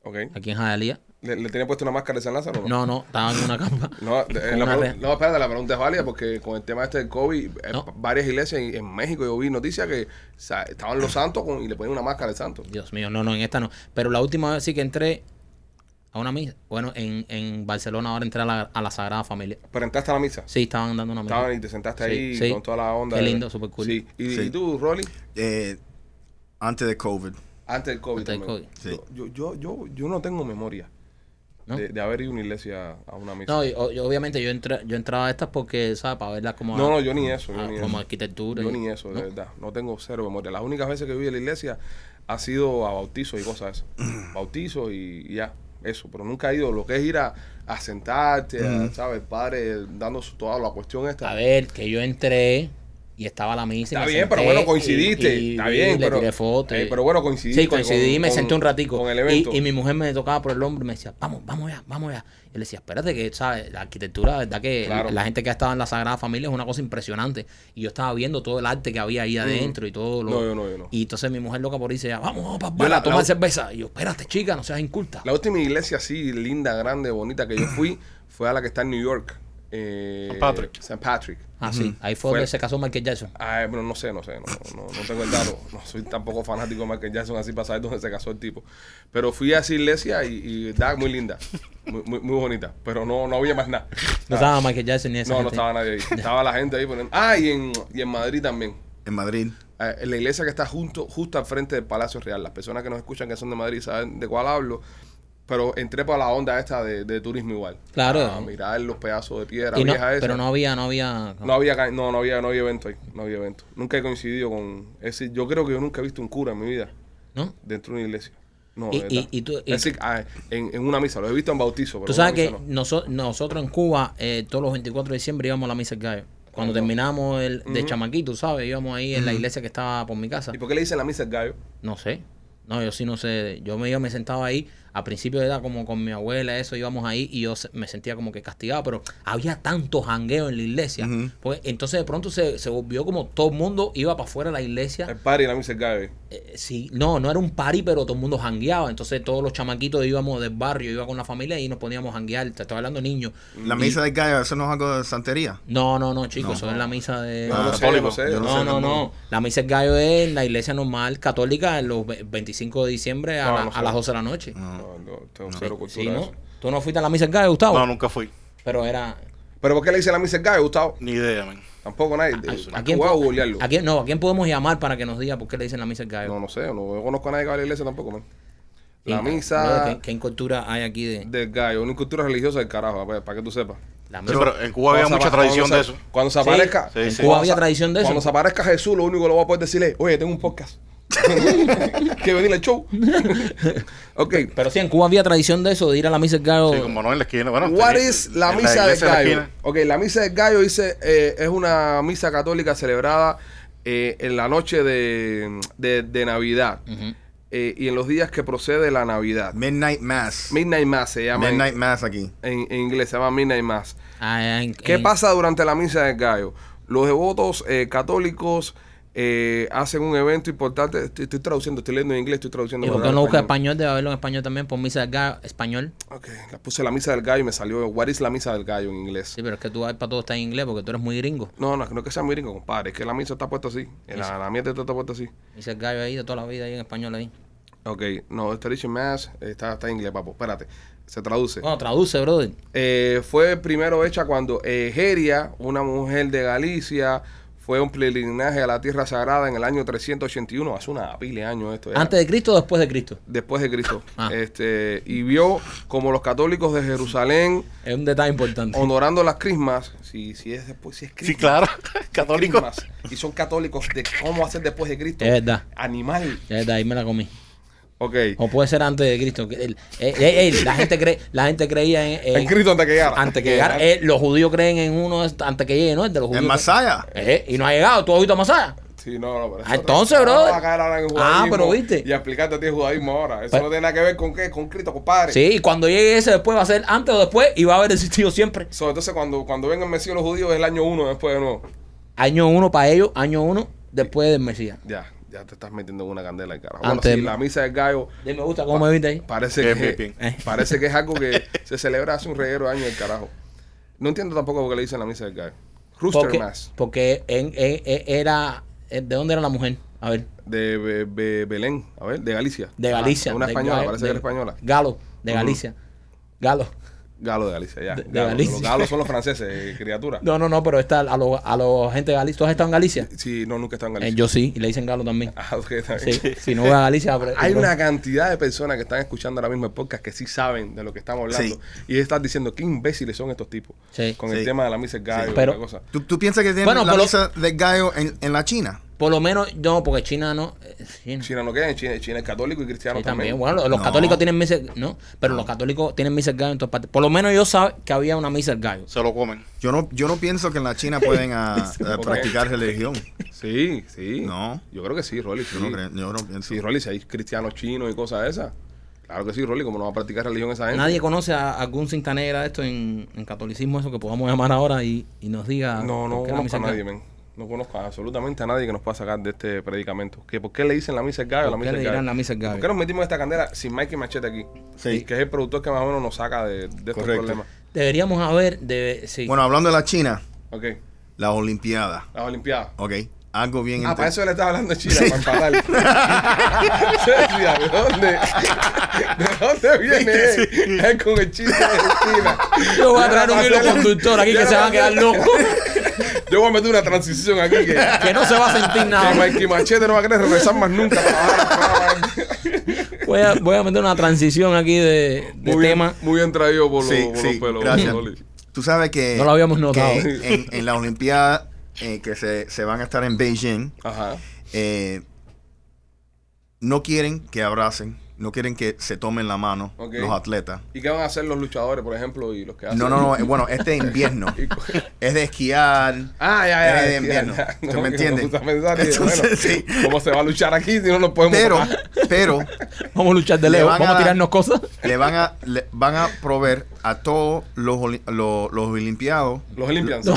¿Ok? aquí en Jayalía. ¿Le, le tenía puesto una máscara de San Lázaro? No, no, estaba en una carpa. [laughs] No, de- Con la una no, espérate, la pregunta es válida porque con el tema este del COVID, eh, No. varias iglesias en, en México yo vi noticias que o sea, estaban los santos con- y le ponían una máscara de santo. Dios mío, no, no, en esta no. Pero la última vez sí que entré a una misa. Bueno, en, en Barcelona ahora entré a la, a la Sagrada Familia. Pero entraste a la misa. Sí, estaban dando una misa. Estaban y te sentaste Sí, ahí sí. con toda la onda. Qué lindo, súper cool. Sí. ¿Y, Sí. y tú, Rolly? Eh, antes de COVID. Antes del COVID. Antes del. Sí. Yo, yo, yo, yo no tengo memoria ¿No? de, de haber ido a una iglesia a una misa. No, y, o- y obviamente yo, entré, yo entraba a estas porque, ¿sabes? Para verlas como, No, no, yo ni eso, yo ah, ni como eso. arquitectura. Yo y- ni eso, de ¿no? verdad. No tengo cero memoria. Las únicas veces que viví en la iglesia ha sido a bautizos y cosas esas. [clears throat] bautizos y, y ya, eso. Pero nunca he ido. Lo que es ir a, a sentarte, a, ¿sabes? El padre dando su- toda la cuestión esta. A ver, que yo entré y estaba la misa. y Está bien, pero bueno, coincidiste. y- y está bien, le pero, tiré fotos. eh, pero bueno, coincidiste. Sí, coincidí con- me senté un ratico. Con el evento. y mi mujer me tocaba por el hombro y me decía, vamos, vamos ya, vamos ya. Y le decía, espérate que, ¿sabes? La arquitectura, ¿verdad? Que Claro. la gente que ha estado en la Sagrada Familia es una cosa impresionante. Y yo estaba viendo todo el arte que había ahí adentro y todo lo... No, yo no, yo no. Y entonces mi mujer loca por ahí decía, vamos, vamos Yo la- a tomar la- cerveza. Y yo, espérate, chica, no seas inculta. La última iglesia así, linda, grande, bonita que yo fui fue a la que está en New York. Eh, St. Patrick. St. Patrick. Ah, sí. Ahí fue, Fue- donde se casó Michael Jackson. Ah, bueno, no sé, no sé, no, no, no tengo el dato. No soy tampoco fanático de Michael Jackson así para saber dónde se casó el tipo. Pero fui a esa iglesia y, y estaba muy linda, muy, muy, muy bonita. Pero no, no había más nada. No estaba Michael Jackson ni esa No, no estaba nadie ahí. [laughs] Estaba la gente ahí poniendo. Ah, y en, y en Madrid también. En Madrid. Eh, en la iglesia que está junto, justo al frente del Palacio Real. Las personas que nos escuchan que son de Madrid saben de cuál hablo. Pero entré para la onda esta de, de turismo igual. Claro. A mirar los pedazos de piedra Y no- vieja esa. pero no había, no había... No había, no, no había, no había evento ahí. No había evento. Nunca he coincidido con ese. Yo creo que yo nunca he visto un cura en mi vida ¿No? dentro de una iglesia. No, Y- y- y tú- es decir, ah, en, en una misa. Lo he visto en bautizo. Pero Tú sabes que no. noso- nosotros en Cuba, eh, todos los 24 de diciembre íbamos a la misa del gallo. Cuando Cuando- terminamos el, de Ujú. chamaquito, ¿sabes? Íbamos ahí en la iglesia que estaba por mi casa. ¿Y por qué le dicen la misa del gallo? No sé. No, yo sí no sé. Yo me iba, me sentaba ahí. Al principio era como con mi abuela, eso íbamos ahí y yo se- me sentía como que castigado, pero había tanto jangueo en la iglesia. Porque entonces de pronto se, se volvió como todo el mundo iba para afuera de la iglesia. El party y la misa del gallo. Eh, sí, no, no era un party, pero todo el mundo jangueaba. Entonces todos los chamaquitos íbamos del barrio, iba con la familia y nos poníamos a janguear. Te estoy hablando de niños. La Y- misa del gallo, eso no es algo de santería. No, no, no, chicos, No. eso es la misa de... No, lo Ah, sé, sé. No No, no, no. La misa del gallo es en la iglesia normal católica en los ve- 25 de diciembre a, No, la- no sé. a las 12 de la noche. No, no, tengo Sí, cero cultura sí, de ¿no? eso. ¿Tú no fuiste a la misa del gallo, Gustavo? No, nunca fui. Pero era... ¿Pero por qué le dicen la misa del gallo, Gustavo? Ni idea, man. Tampoco nadie. ¿A, ¿A quién, voy a po- googlearlo? a quién- no, ¿a quién podemos llamar para que nos diga por qué le dicen la misa del gallo? No, no sé. No, yo conozco a nadie que va a la iglesia tampoco, man. La misa ¿qué, qué incultura hay aquí de del gallo. Una cultura religiosa del carajo, para, para que tú sepas. la Sí, pero en Cuba había se mucha tradición de eso. Cuando se aparezca. sí, en sí. Cuba había tradición de eso. Cuando se aparezca Jesús, lo único que lo va a poder decirle, oye, tengo un podcast. [laughs] que venir al show. [laughs] ok. Pero sí, en Cuba había tradición de eso, de ir a la misa del gallo. Sí, como no en la esquina. Bueno, What tenía- is la misa del la gallo? esquina. Ok, la misa del gallo dice, eh, es una misa católica celebrada eh, en la noche de, de- de Navidad eh, y en los días que procede la Navidad. Midnight Mass. Midnight Mass se llama en- Midnight Mass aquí. en, en inglés, se llama Midnight Mass. Ah, en- ¿Qué en- pasa durante la misa del gallo? Los devotos eh, católicos eh, hacen un evento importante. Estoy, estoy traduciendo, estoy leyendo en inglés, estoy traduciendo. ¿Y por para qué no busca español. Debe haberlo en español también, por misa del gallo, español. Ok, la puse la misa del gallo y me salió What is la misa del gallo en inglés. Sí, pero es que tú para todo está en inglés porque tú eres muy gringo. No, no, no es que sea muy gringo, compadre. Es que la misa está puesta así. La, la mierda está puesta así. Misa del gallo ahí de toda la vida ahí en español ahí. Ok, no, Tradition Mass está, está en inglés, papo. Espérate, se traduce. Bueno, traduce, brother. Eh, fue primero hecha cuando Egeria, una mujer de Galicia, fue un peregrinaje a la tierra sagrada en el año 381. Hace una pila de años esto. ya. ¿Antes de Cristo o después de Cristo? después de Cristo. [laughs] Ah. Este, y vio como los católicos de Jerusalén Es un detalle importante. honorando las crismas. Si, si es después, si es Sí, crismas, claro. [laughs] Católico. crismas, y son católicos de cómo hacer después de Cristo. Es verdad. Animal. Es verdad, ahí me la comí. O puede ser antes de Cristo. eh, eh, eh, la, gente cree, la gente creía en... en- En Cristo antes que llegara. Antes que llegara. los judíos creen en uno antes que llegue, ¿no? El de los judíos. Masaya. Eh, y no ha llegado. ¿Tú has visto a Masaya? Sí, no, no, pero eso- entonces, en el Ah, pero viste. Y explicarte a ti el judaísmo ahora. Eso Pero- no tiene nada que ver con qué, con Cristo, compadre. Sí, y cuando llegue ese después va a ser antes o después y va a haber existido siempre. So, entonces, cuando, cuando venga el Mesías los judíos, es el año uno después de nuevo. Año uno para ellos, año uno después del Mesías. Ya, ya te estás metiendo en una candela, carajo. Antes Bueno, sí, de- la misa del gallo me gusta cómo me viste ahí. parece Bien, que, bien, bien. Eh. parece que es algo que [laughs] se celebra hace un reguero de años del carajo. No entiendo tampoco por qué le dicen la misa del gallo. Rooster Porque, Mass, porque en, en- en- era. ¿De dónde era la mujer? A ver. de Be- Be- Belén, a ver, de Galicia. De Galicia. Ah, una de española, Ga- parece de- que era española. Galo, de Ujú. Galicia. Galo. Galo de Galicia, ya. De- de Galo. Galicia. Los galos son los [laughs] franceses, eh, criatura. No, no, no, pero está a los a los gente de Galicia. ¿Tú has estado en Galicia? Sí, no, nunca he estado en Eh, Galicia. yo sí, y le dicen galo también. Ah, ok, está bien. Sí, si no voy a Galicia. pero- [laughs] Hay una cantidad de personas que están escuchando ahora mismo el podcast que sí saben de lo que estamos hablando. Sí. Y están diciendo qué imbéciles son estos tipos. Sí. Con Sí. el tema de la misa del gallo Sí. y Pero- la cosa. ¿Tú, tú piensas que tienen Bueno, la por lo- misa del gallo en, en la China? Por lo menos, no, porque China no. eh, China. China no queda, en China, China es católico y cristiano Sí, también. también. Bueno, los, No. católicos tienen misa, no, pero los católicos tienen misa gallo en todas partes. Por lo menos yo sabía que había una misa gallo. Se lo comen. Yo no, yo no pienso que en la China pueden ah, [laughs] ah, practicar religión. Sí, sí. No. Yo creo que sí, Rolly. Sí, Yo no, creo, yo no pienso. Sí, Rolly, si hay cristianos chinos y cosas de esas. Claro que sí, Rolly, como no va a practicar religión esa gente. Nadie conoce a algún cinta negra de esto en, en catolicismo, eso que podamos llamar ahora y, y nos diga. No, no conozco a nadie, men. No conozco absolutamente a nadie que nos pueda sacar de este predicamento. ¿Que ¿Por qué le dicen la misa del gallo a la ¿Por misa qué del le gallo? dirán la misa del gallo? ¿Por qué nos metimos en esta candela sin Mikey Machete aquí? Sí. Que es el productor que más o menos nos saca de, de estos Correcto. problemas. Deberíamos haber, de, sí. Bueno, hablando de la China, Ok. las Olimpiadas, Las Olimpiadas. ¿ok? Algo bien Ah, para eso le estaba hablando China, para empatar. [laughs] ¿de dónde? ¿De dónde viene él? Él con el chiste de China. yo voy a traer un hilo conductor aquí que se va a quedar hacer- loco. Yo voy a meter una transición aquí que, [laughs] que no se va a sentir que nada. Mikey Machete no va a querer regresar más nunca. Voy a, voy a meter una transición aquí de, de Muy tema. bien, muy bien traído por, Sí, los, por sí, los pelos. gracias. Tú sabes que, No lo habíamos notado. que en, en la Olimpiada eh, que se, se van a estar en Beijing, Ajá. eh, no quieren que abracen, no quieren que se tomen la mano los atletas. ¿Y qué van a hacer los luchadores, por ejemplo, y los que hacen? No, no, no, eh, bueno, este invierno [laughs] es de esquiar. Ah, ya, ya. Es de ya, invierno. ya. ¿Tú No, me entiendes? a Entonces, bueno, sí. ¿Cómo se va a luchar aquí si no nos podemos Pero, pero [laughs] Vamos a luchar de Le lejos. a Vamos a dar- tirarnos cosas. le van a le van a proveer a todos los oli- los, los olimpiados Los Olympians.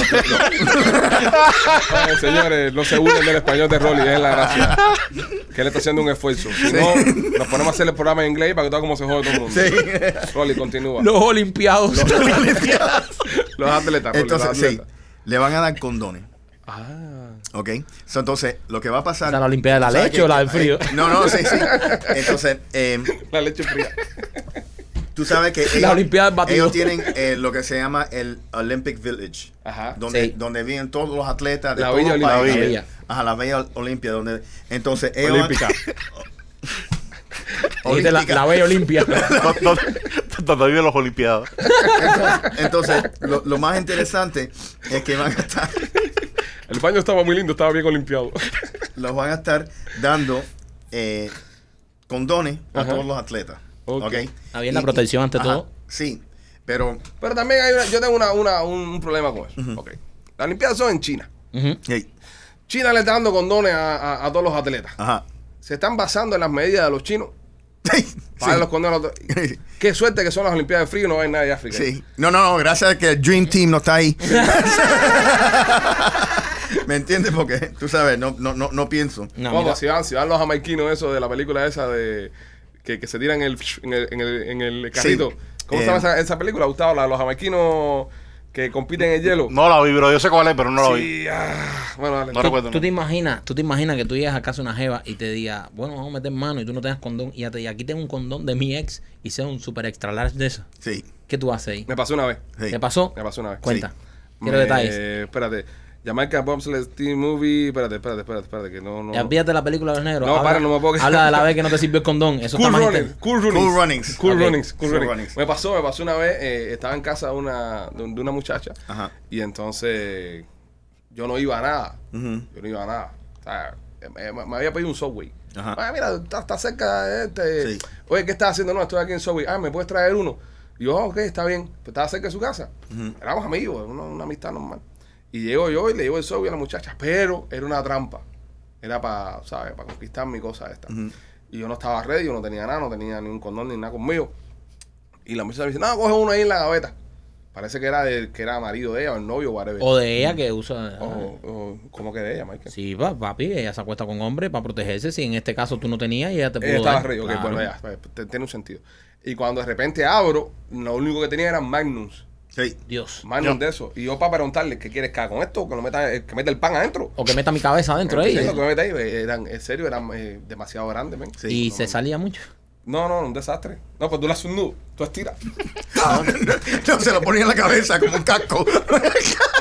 Ay, [laughs] señores, no se unen del español de Rolly, es la gracia. Que él está haciendo un esfuerzo. Si no, nos ponemos a hacer el programa en inglés para que todo como se jode todo el mundo. Rolly, continúa. Los, Los olimpiados. atletas, Rolly, entonces los sí atletas. le van a dar condones Ah. ¿ok? So, entonces lo que va a pasar ¿Esa la olimpiada de la ¿sabes leche qué? o la del frío? Eh, no no sí sí entonces [laughs] eh, La leche fría. Tú sabes que [laughs] La Olimpiada del batido. ellos tienen eh, lo que se llama el Olympic Village Ajá. donde, Sí. donde viven todos los atletas de La todos Villa los países. La Villa. Ajá, la Bella Olimpia, donde entonces ellos van- Olímpica. [laughs] La, la bella olimpia. [laughs] ¿Dónde, dónde viven los olimpiados? Entonces, lo, lo más interesante es que van a estar, El baño estaba muy lindo, estaba bien limpiado. los van a estar dando eh, condones a Ajá. todos los atletas. Ok. ¿ok? Habiendo protección ante todo. Sí, pero Pero también hay una, yo tengo una, una- un, un problema con eso. Ok. Las Olimpiadas son en China. Hey, China le está dando condones a, a- a todos los atletas. ajá. Se están basando en las medidas de los chinos Sí, para sí. condones a los. Qué suerte que son las Olimpiadas de frío y no hay nadie de África. Sí. No, no, no, gracias a que el Dream Team no está ahí. [laughs] ¿Me entiendes? Porque tú sabes, no, no, no, no pienso. No, si van, si van los jamaiquinos eso de la película esa de que, que se tiran en el, en el, en el, en el carrito. ¿Cómo Eh, se llama esa, esa película, Gustavo? La de los jamaiquinos que compiten en el hielo. No la vi, pero yo sé cuál es, pero no la vi. sí, ah, bueno, dale. No recuerdo. tú ¿no? te imaginas, tú te imaginas que tú llegas a casa de una jeva y te diga, bueno, vamos a meter mano y tú no tengas condón y ya te diga, aquí tengo un condón de mi ex y sea un super extra large de eso. Sí. ¿Qué tú haces ahí? Me pasó una vez. sí. ¿Te pasó? Me pasó una vez. Cuenta. Sí. Quiero Me- detalles. Espérate. Jamaica Bobsled Team Movie. Espérate, espérate, espérate, espérate, que no, no. Ya olvídate la película de los negros. No, habla, para, no me puedo. Habla de la vez que no te sirvió el condón. Eso Cool está inter- cool Runnings. Cool Runnings. Cool. Runnings, Cool Cool Runnings. Runnings. Me pasó, me pasó una vez, eh, estaba en casa de una, de, un- de una muchacha Ajá. y entonces yo no iba a nada. Yo no iba a nada. O sea, me, había pedido un Subway. Ajá. Ah, mira, está, está cerca de este. Sí. Oye, ¿qué estás haciendo? No, estoy aquí en Subway. Ah, ¿me puedes traer uno? Y yo, ah, ok, está bien. Pues estaba cerca de su casa. Ujú. Éramos amigos, una, una amistad normal. Y llego yo y le llevo el Subway a la muchacha, pero era una trampa. Era para, ¿sabes? Para conquistar mi cosa esta. Y yo no estaba ready, yo no tenía nada, no tenía ni un condón ni nada conmigo. Y la muchacha me dice, no, coge uno ahí en la gaveta. Parece que era del que era marido de ella o el novio o whatever. O de ella que usa. O- o- ¿Cómo que de ella, Michael? Sí, pa- papi, ella se acuesta con hombres para protegerse. Si en este caso tú no tenías y ella te pudo Ella estaba ready, ok, Claro. bueno, ya, pues, tiene un sentido. Y cuando de repente abro, lo único que tenía eran Magnums. Sí. Dios. Ya. de eso. Y yo para preguntarle, ¿qué quieres que haga con esto? Que, lo meta, eh, que meta el pan adentro. O que meta mi cabeza adentro de Sí, ella. lo que me meta ahí, eh, eran, en serio, eran eh, demasiado grandes, men. Sí, y no, se no. salía mucho. No, no, un desastre. No, pues tú le haces un nudo, tú estiras. [laughs] no, se lo ponía en la cabeza como un casco. [laughs]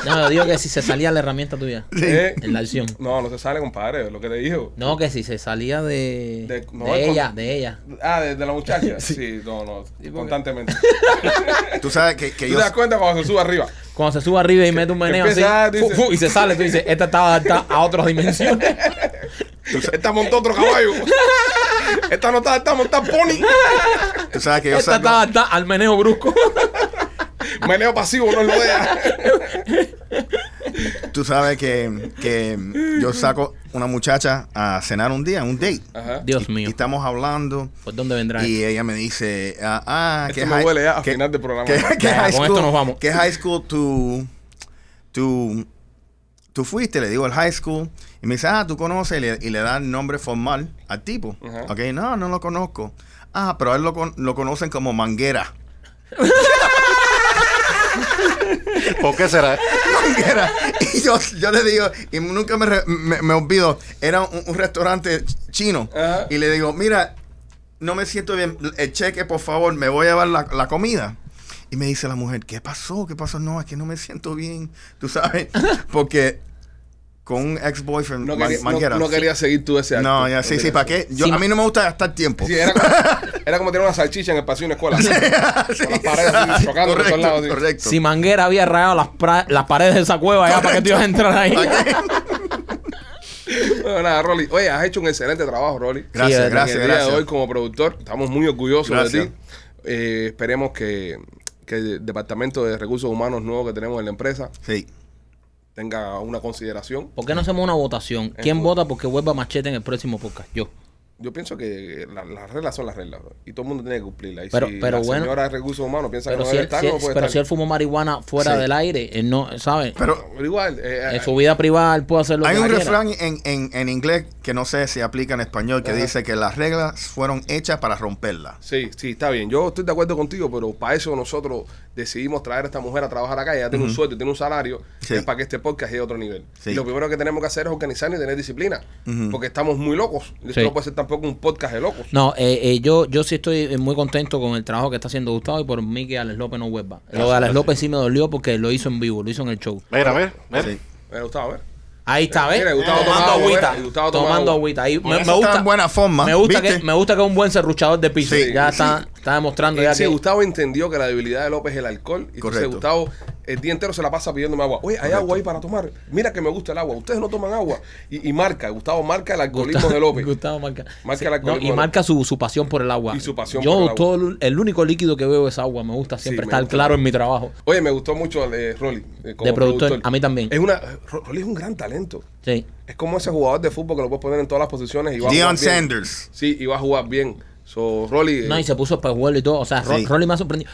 No, digo que si se salía la herramienta tuya. Eh, En la acción. No, no se sale, compadre, lo que te dijo. No, que si se salía de. De- no, ella, con- de ella. Ah, de, de la muchacha. [laughs] Sí, no, no, constantemente. [laughs] Tú sabes que, que Tú yo... te das cuenta cuando se sube arriba. Cuando se sube arriba y mete un meneo así. empieza, fu- dice- fu, y se sale, tú dices, esta está adaptada a otras dimensiones. Esta montó otro caballo. Esta no está, está montada pony. Tú sabes que yo esta salgo... está adaptada al meneo brusco. [laughs] Meneo pasivo, no lo vea. Tú sabes que, que yo saco una muchacha a cenar un día, un date. Ajá. Dios Y mío. estamos hablando ¿Por dónde vendrá? y ella me dice, ah, ah Esto que me high- huele ya a que- final del programa. que- que Ya, high con school- esto nos vamos. ¿Qué high school tú, tú, tú fuiste? Le digo el high school. Y me dice, ah, tú conoces. Y le, y le da el nombre formal al tipo. Ajá. Ok, no, no lo conozco. Ah, pero a él lo, con- lo conocen como Manguera. [laughs] ¿Por qué será? Manguera. Y yo, yo le digo, y nunca me, me, me olvido, era un, un restaurante chino. Y le digo, mira, no me siento bien, el cheque, por favor, me voy a llevar la, la comida. Y me dice la mujer, ¿qué pasó? ¿Qué pasó? No, es que no me siento bien, tú sabes, porque con un ex-boyfriend, No man- quería, no- Manguera. no quería seguir tú ese acto. No, ya, sí, sí, ¿para qué? Yo, Sí, a mí no me gusta gastar tiempo. Sí, era como, [laughs] era como tener una salchicha en el pasillo de una escuela. Con las [laughs] paredes así, chocando por todos correcto, lados. así. correcto. Si Manguera había rayado las, pra- las paredes de esa cueva ya para que tú ibas a entrar ahí. [laughs] Bueno, nada, Rolly. Oye, has hecho un excelente trabajo, Rolly. Gracias, En gracias, el día gracias. de hoy como productor. Estamos muy orgullosos Gracias. de ti. Eh, esperemos que, que el Departamento de Recursos Humanos nuevo que tenemos en la empresa Sí. Tenga una consideración. ¿Por qué no hacemos una votación? ¿Quién vota porque vuelva Machete en el próximo podcast? Yo. Yo pienso que la- las reglas son las reglas bro, y todo el mundo tiene que cumplirlas. Y Pero- si pero la bueno. señora de Recursos Humanos piensa Pero, que no si debe él, estar, si, no él- puede pero estar. si él fumó marihuana fuera Sí. del aire, él no, ¿sabes? Pero Pero igual, eh, en eh, su vida privada él puede hacer lo hay que un quiera. refrán en, en, en inglés que no sé si aplica en español que Ajá. dice que las reglas fueron hechas para romperlas. Sí, sí, está bien. Yo estoy de acuerdo contigo, pero para eso nosotros decidimos traer a esta mujer a trabajar acá. Ella tiene un sueldo, tiene un salario, Sí. es para que este podcast llegue a otro nivel. Sí. Y lo primero que tenemos que hacer es organizarnos y tener disciplina, porque estamos muy locos. Esto Sí. no puede ser tampoco un podcast de locos. No, eh, eh, yo, yo sí estoy eh, muy contento con el trabajo que está haciendo Gustavo y por mí que Alex López no vuelva. Lo de Alex López sí me dolió porque lo hizo en vivo, lo hizo en el show. Mira, mira, mira. Sí. Me gustaba ver. Ahí está, ¿ves? Mira, Gustavo tomando agüita. tomando agüita. Ahí me, me gusta, en buena forma, Me gusta, ¿viste? que, me gusta que es un buen serruchador de piso. Sí, ya sí. está, está demostrando Eh, ya sí, que... Gustavo entendió que la debilidad de López es el alcohol. Y entonces Correcto. Gustavo el día entero se la pasa pidiéndome agua. Oye, hay agua ahí para tomar. Mira que me gusta el agua. Ustedes no toman agua. Y, y marca, Gustavo marca el alcoholismo Gustavo- de López. Gustavo marca. Marca Sí, el no, alcoholismo y marca su, su pasión por el agua. Y su pasión Yo por el agua. todo el, el único líquido que bebo es agua. Me gusta siempre estar claro en mi trabajo. Oye, me gustó mucho eh, Rolly. eh, De productor, a mí también. Es una, Ro- Rolly es un gran talento. Sí. Es como ese jugador de fútbol que lo puedes poner en todas las posiciones y va a Deion jugar bien. Sanders. Sí, y va a jugar bien. So, Rolly. No, eh, y se puso espejuelo y todo. O sea, Sí. Rolly me ha sorprendido.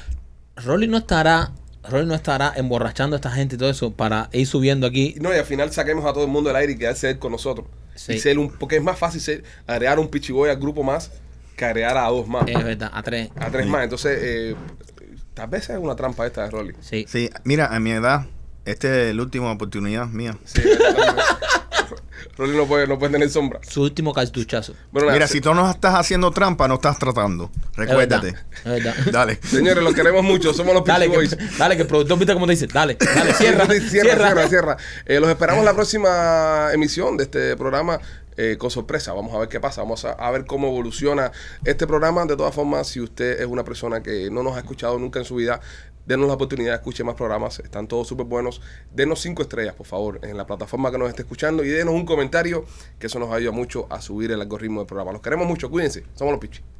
Rolly no estará. Rolly no estará emborrachando a esta gente y todo eso para ir subiendo aquí. no, y al final saquemos a todo el mundo del aire y quedarse él con nosotros. Sí. Y ser un, porque es más fácil ser, agregar un pichiboy al grupo más que agregar a dos más. Es verdad, a tres. a tres más. Entonces, eh, tal vez es una trampa esta de Rolly. Sí. Sí, mira, a mi edad, esta es la última oportunidad mía. Sí, [laughs] Rolly no puede, no puede tener sombra. Su último cartuchazo. Bueno, Mira, si tú no estás haciendo trampa, no estás tratando. Es Recuérdate. verdad, es verdad. [laughs] Dale. Señores, los queremos mucho. Somos los Dale que, [laughs] dale, que el productor, viste cómo te dice. Dale, dale, cierra. cierra, cierra, cierra. Eh, los esperamos la próxima emisión de este programa eh, con sorpresa. Vamos a ver qué pasa. Vamos a, a ver cómo evoluciona este programa. De todas formas, si usted es una persona que no nos ha escuchado nunca en su vida, denos la oportunidad, escuche más programas. Están todos súper buenos. Denos cinco estrellas, por favor, en la plataforma que nos esté escuchando y denos un comentario, que eso nos ayuda mucho a subir el algoritmo del programa. Los queremos mucho. Cuídense. Somos los Pichis.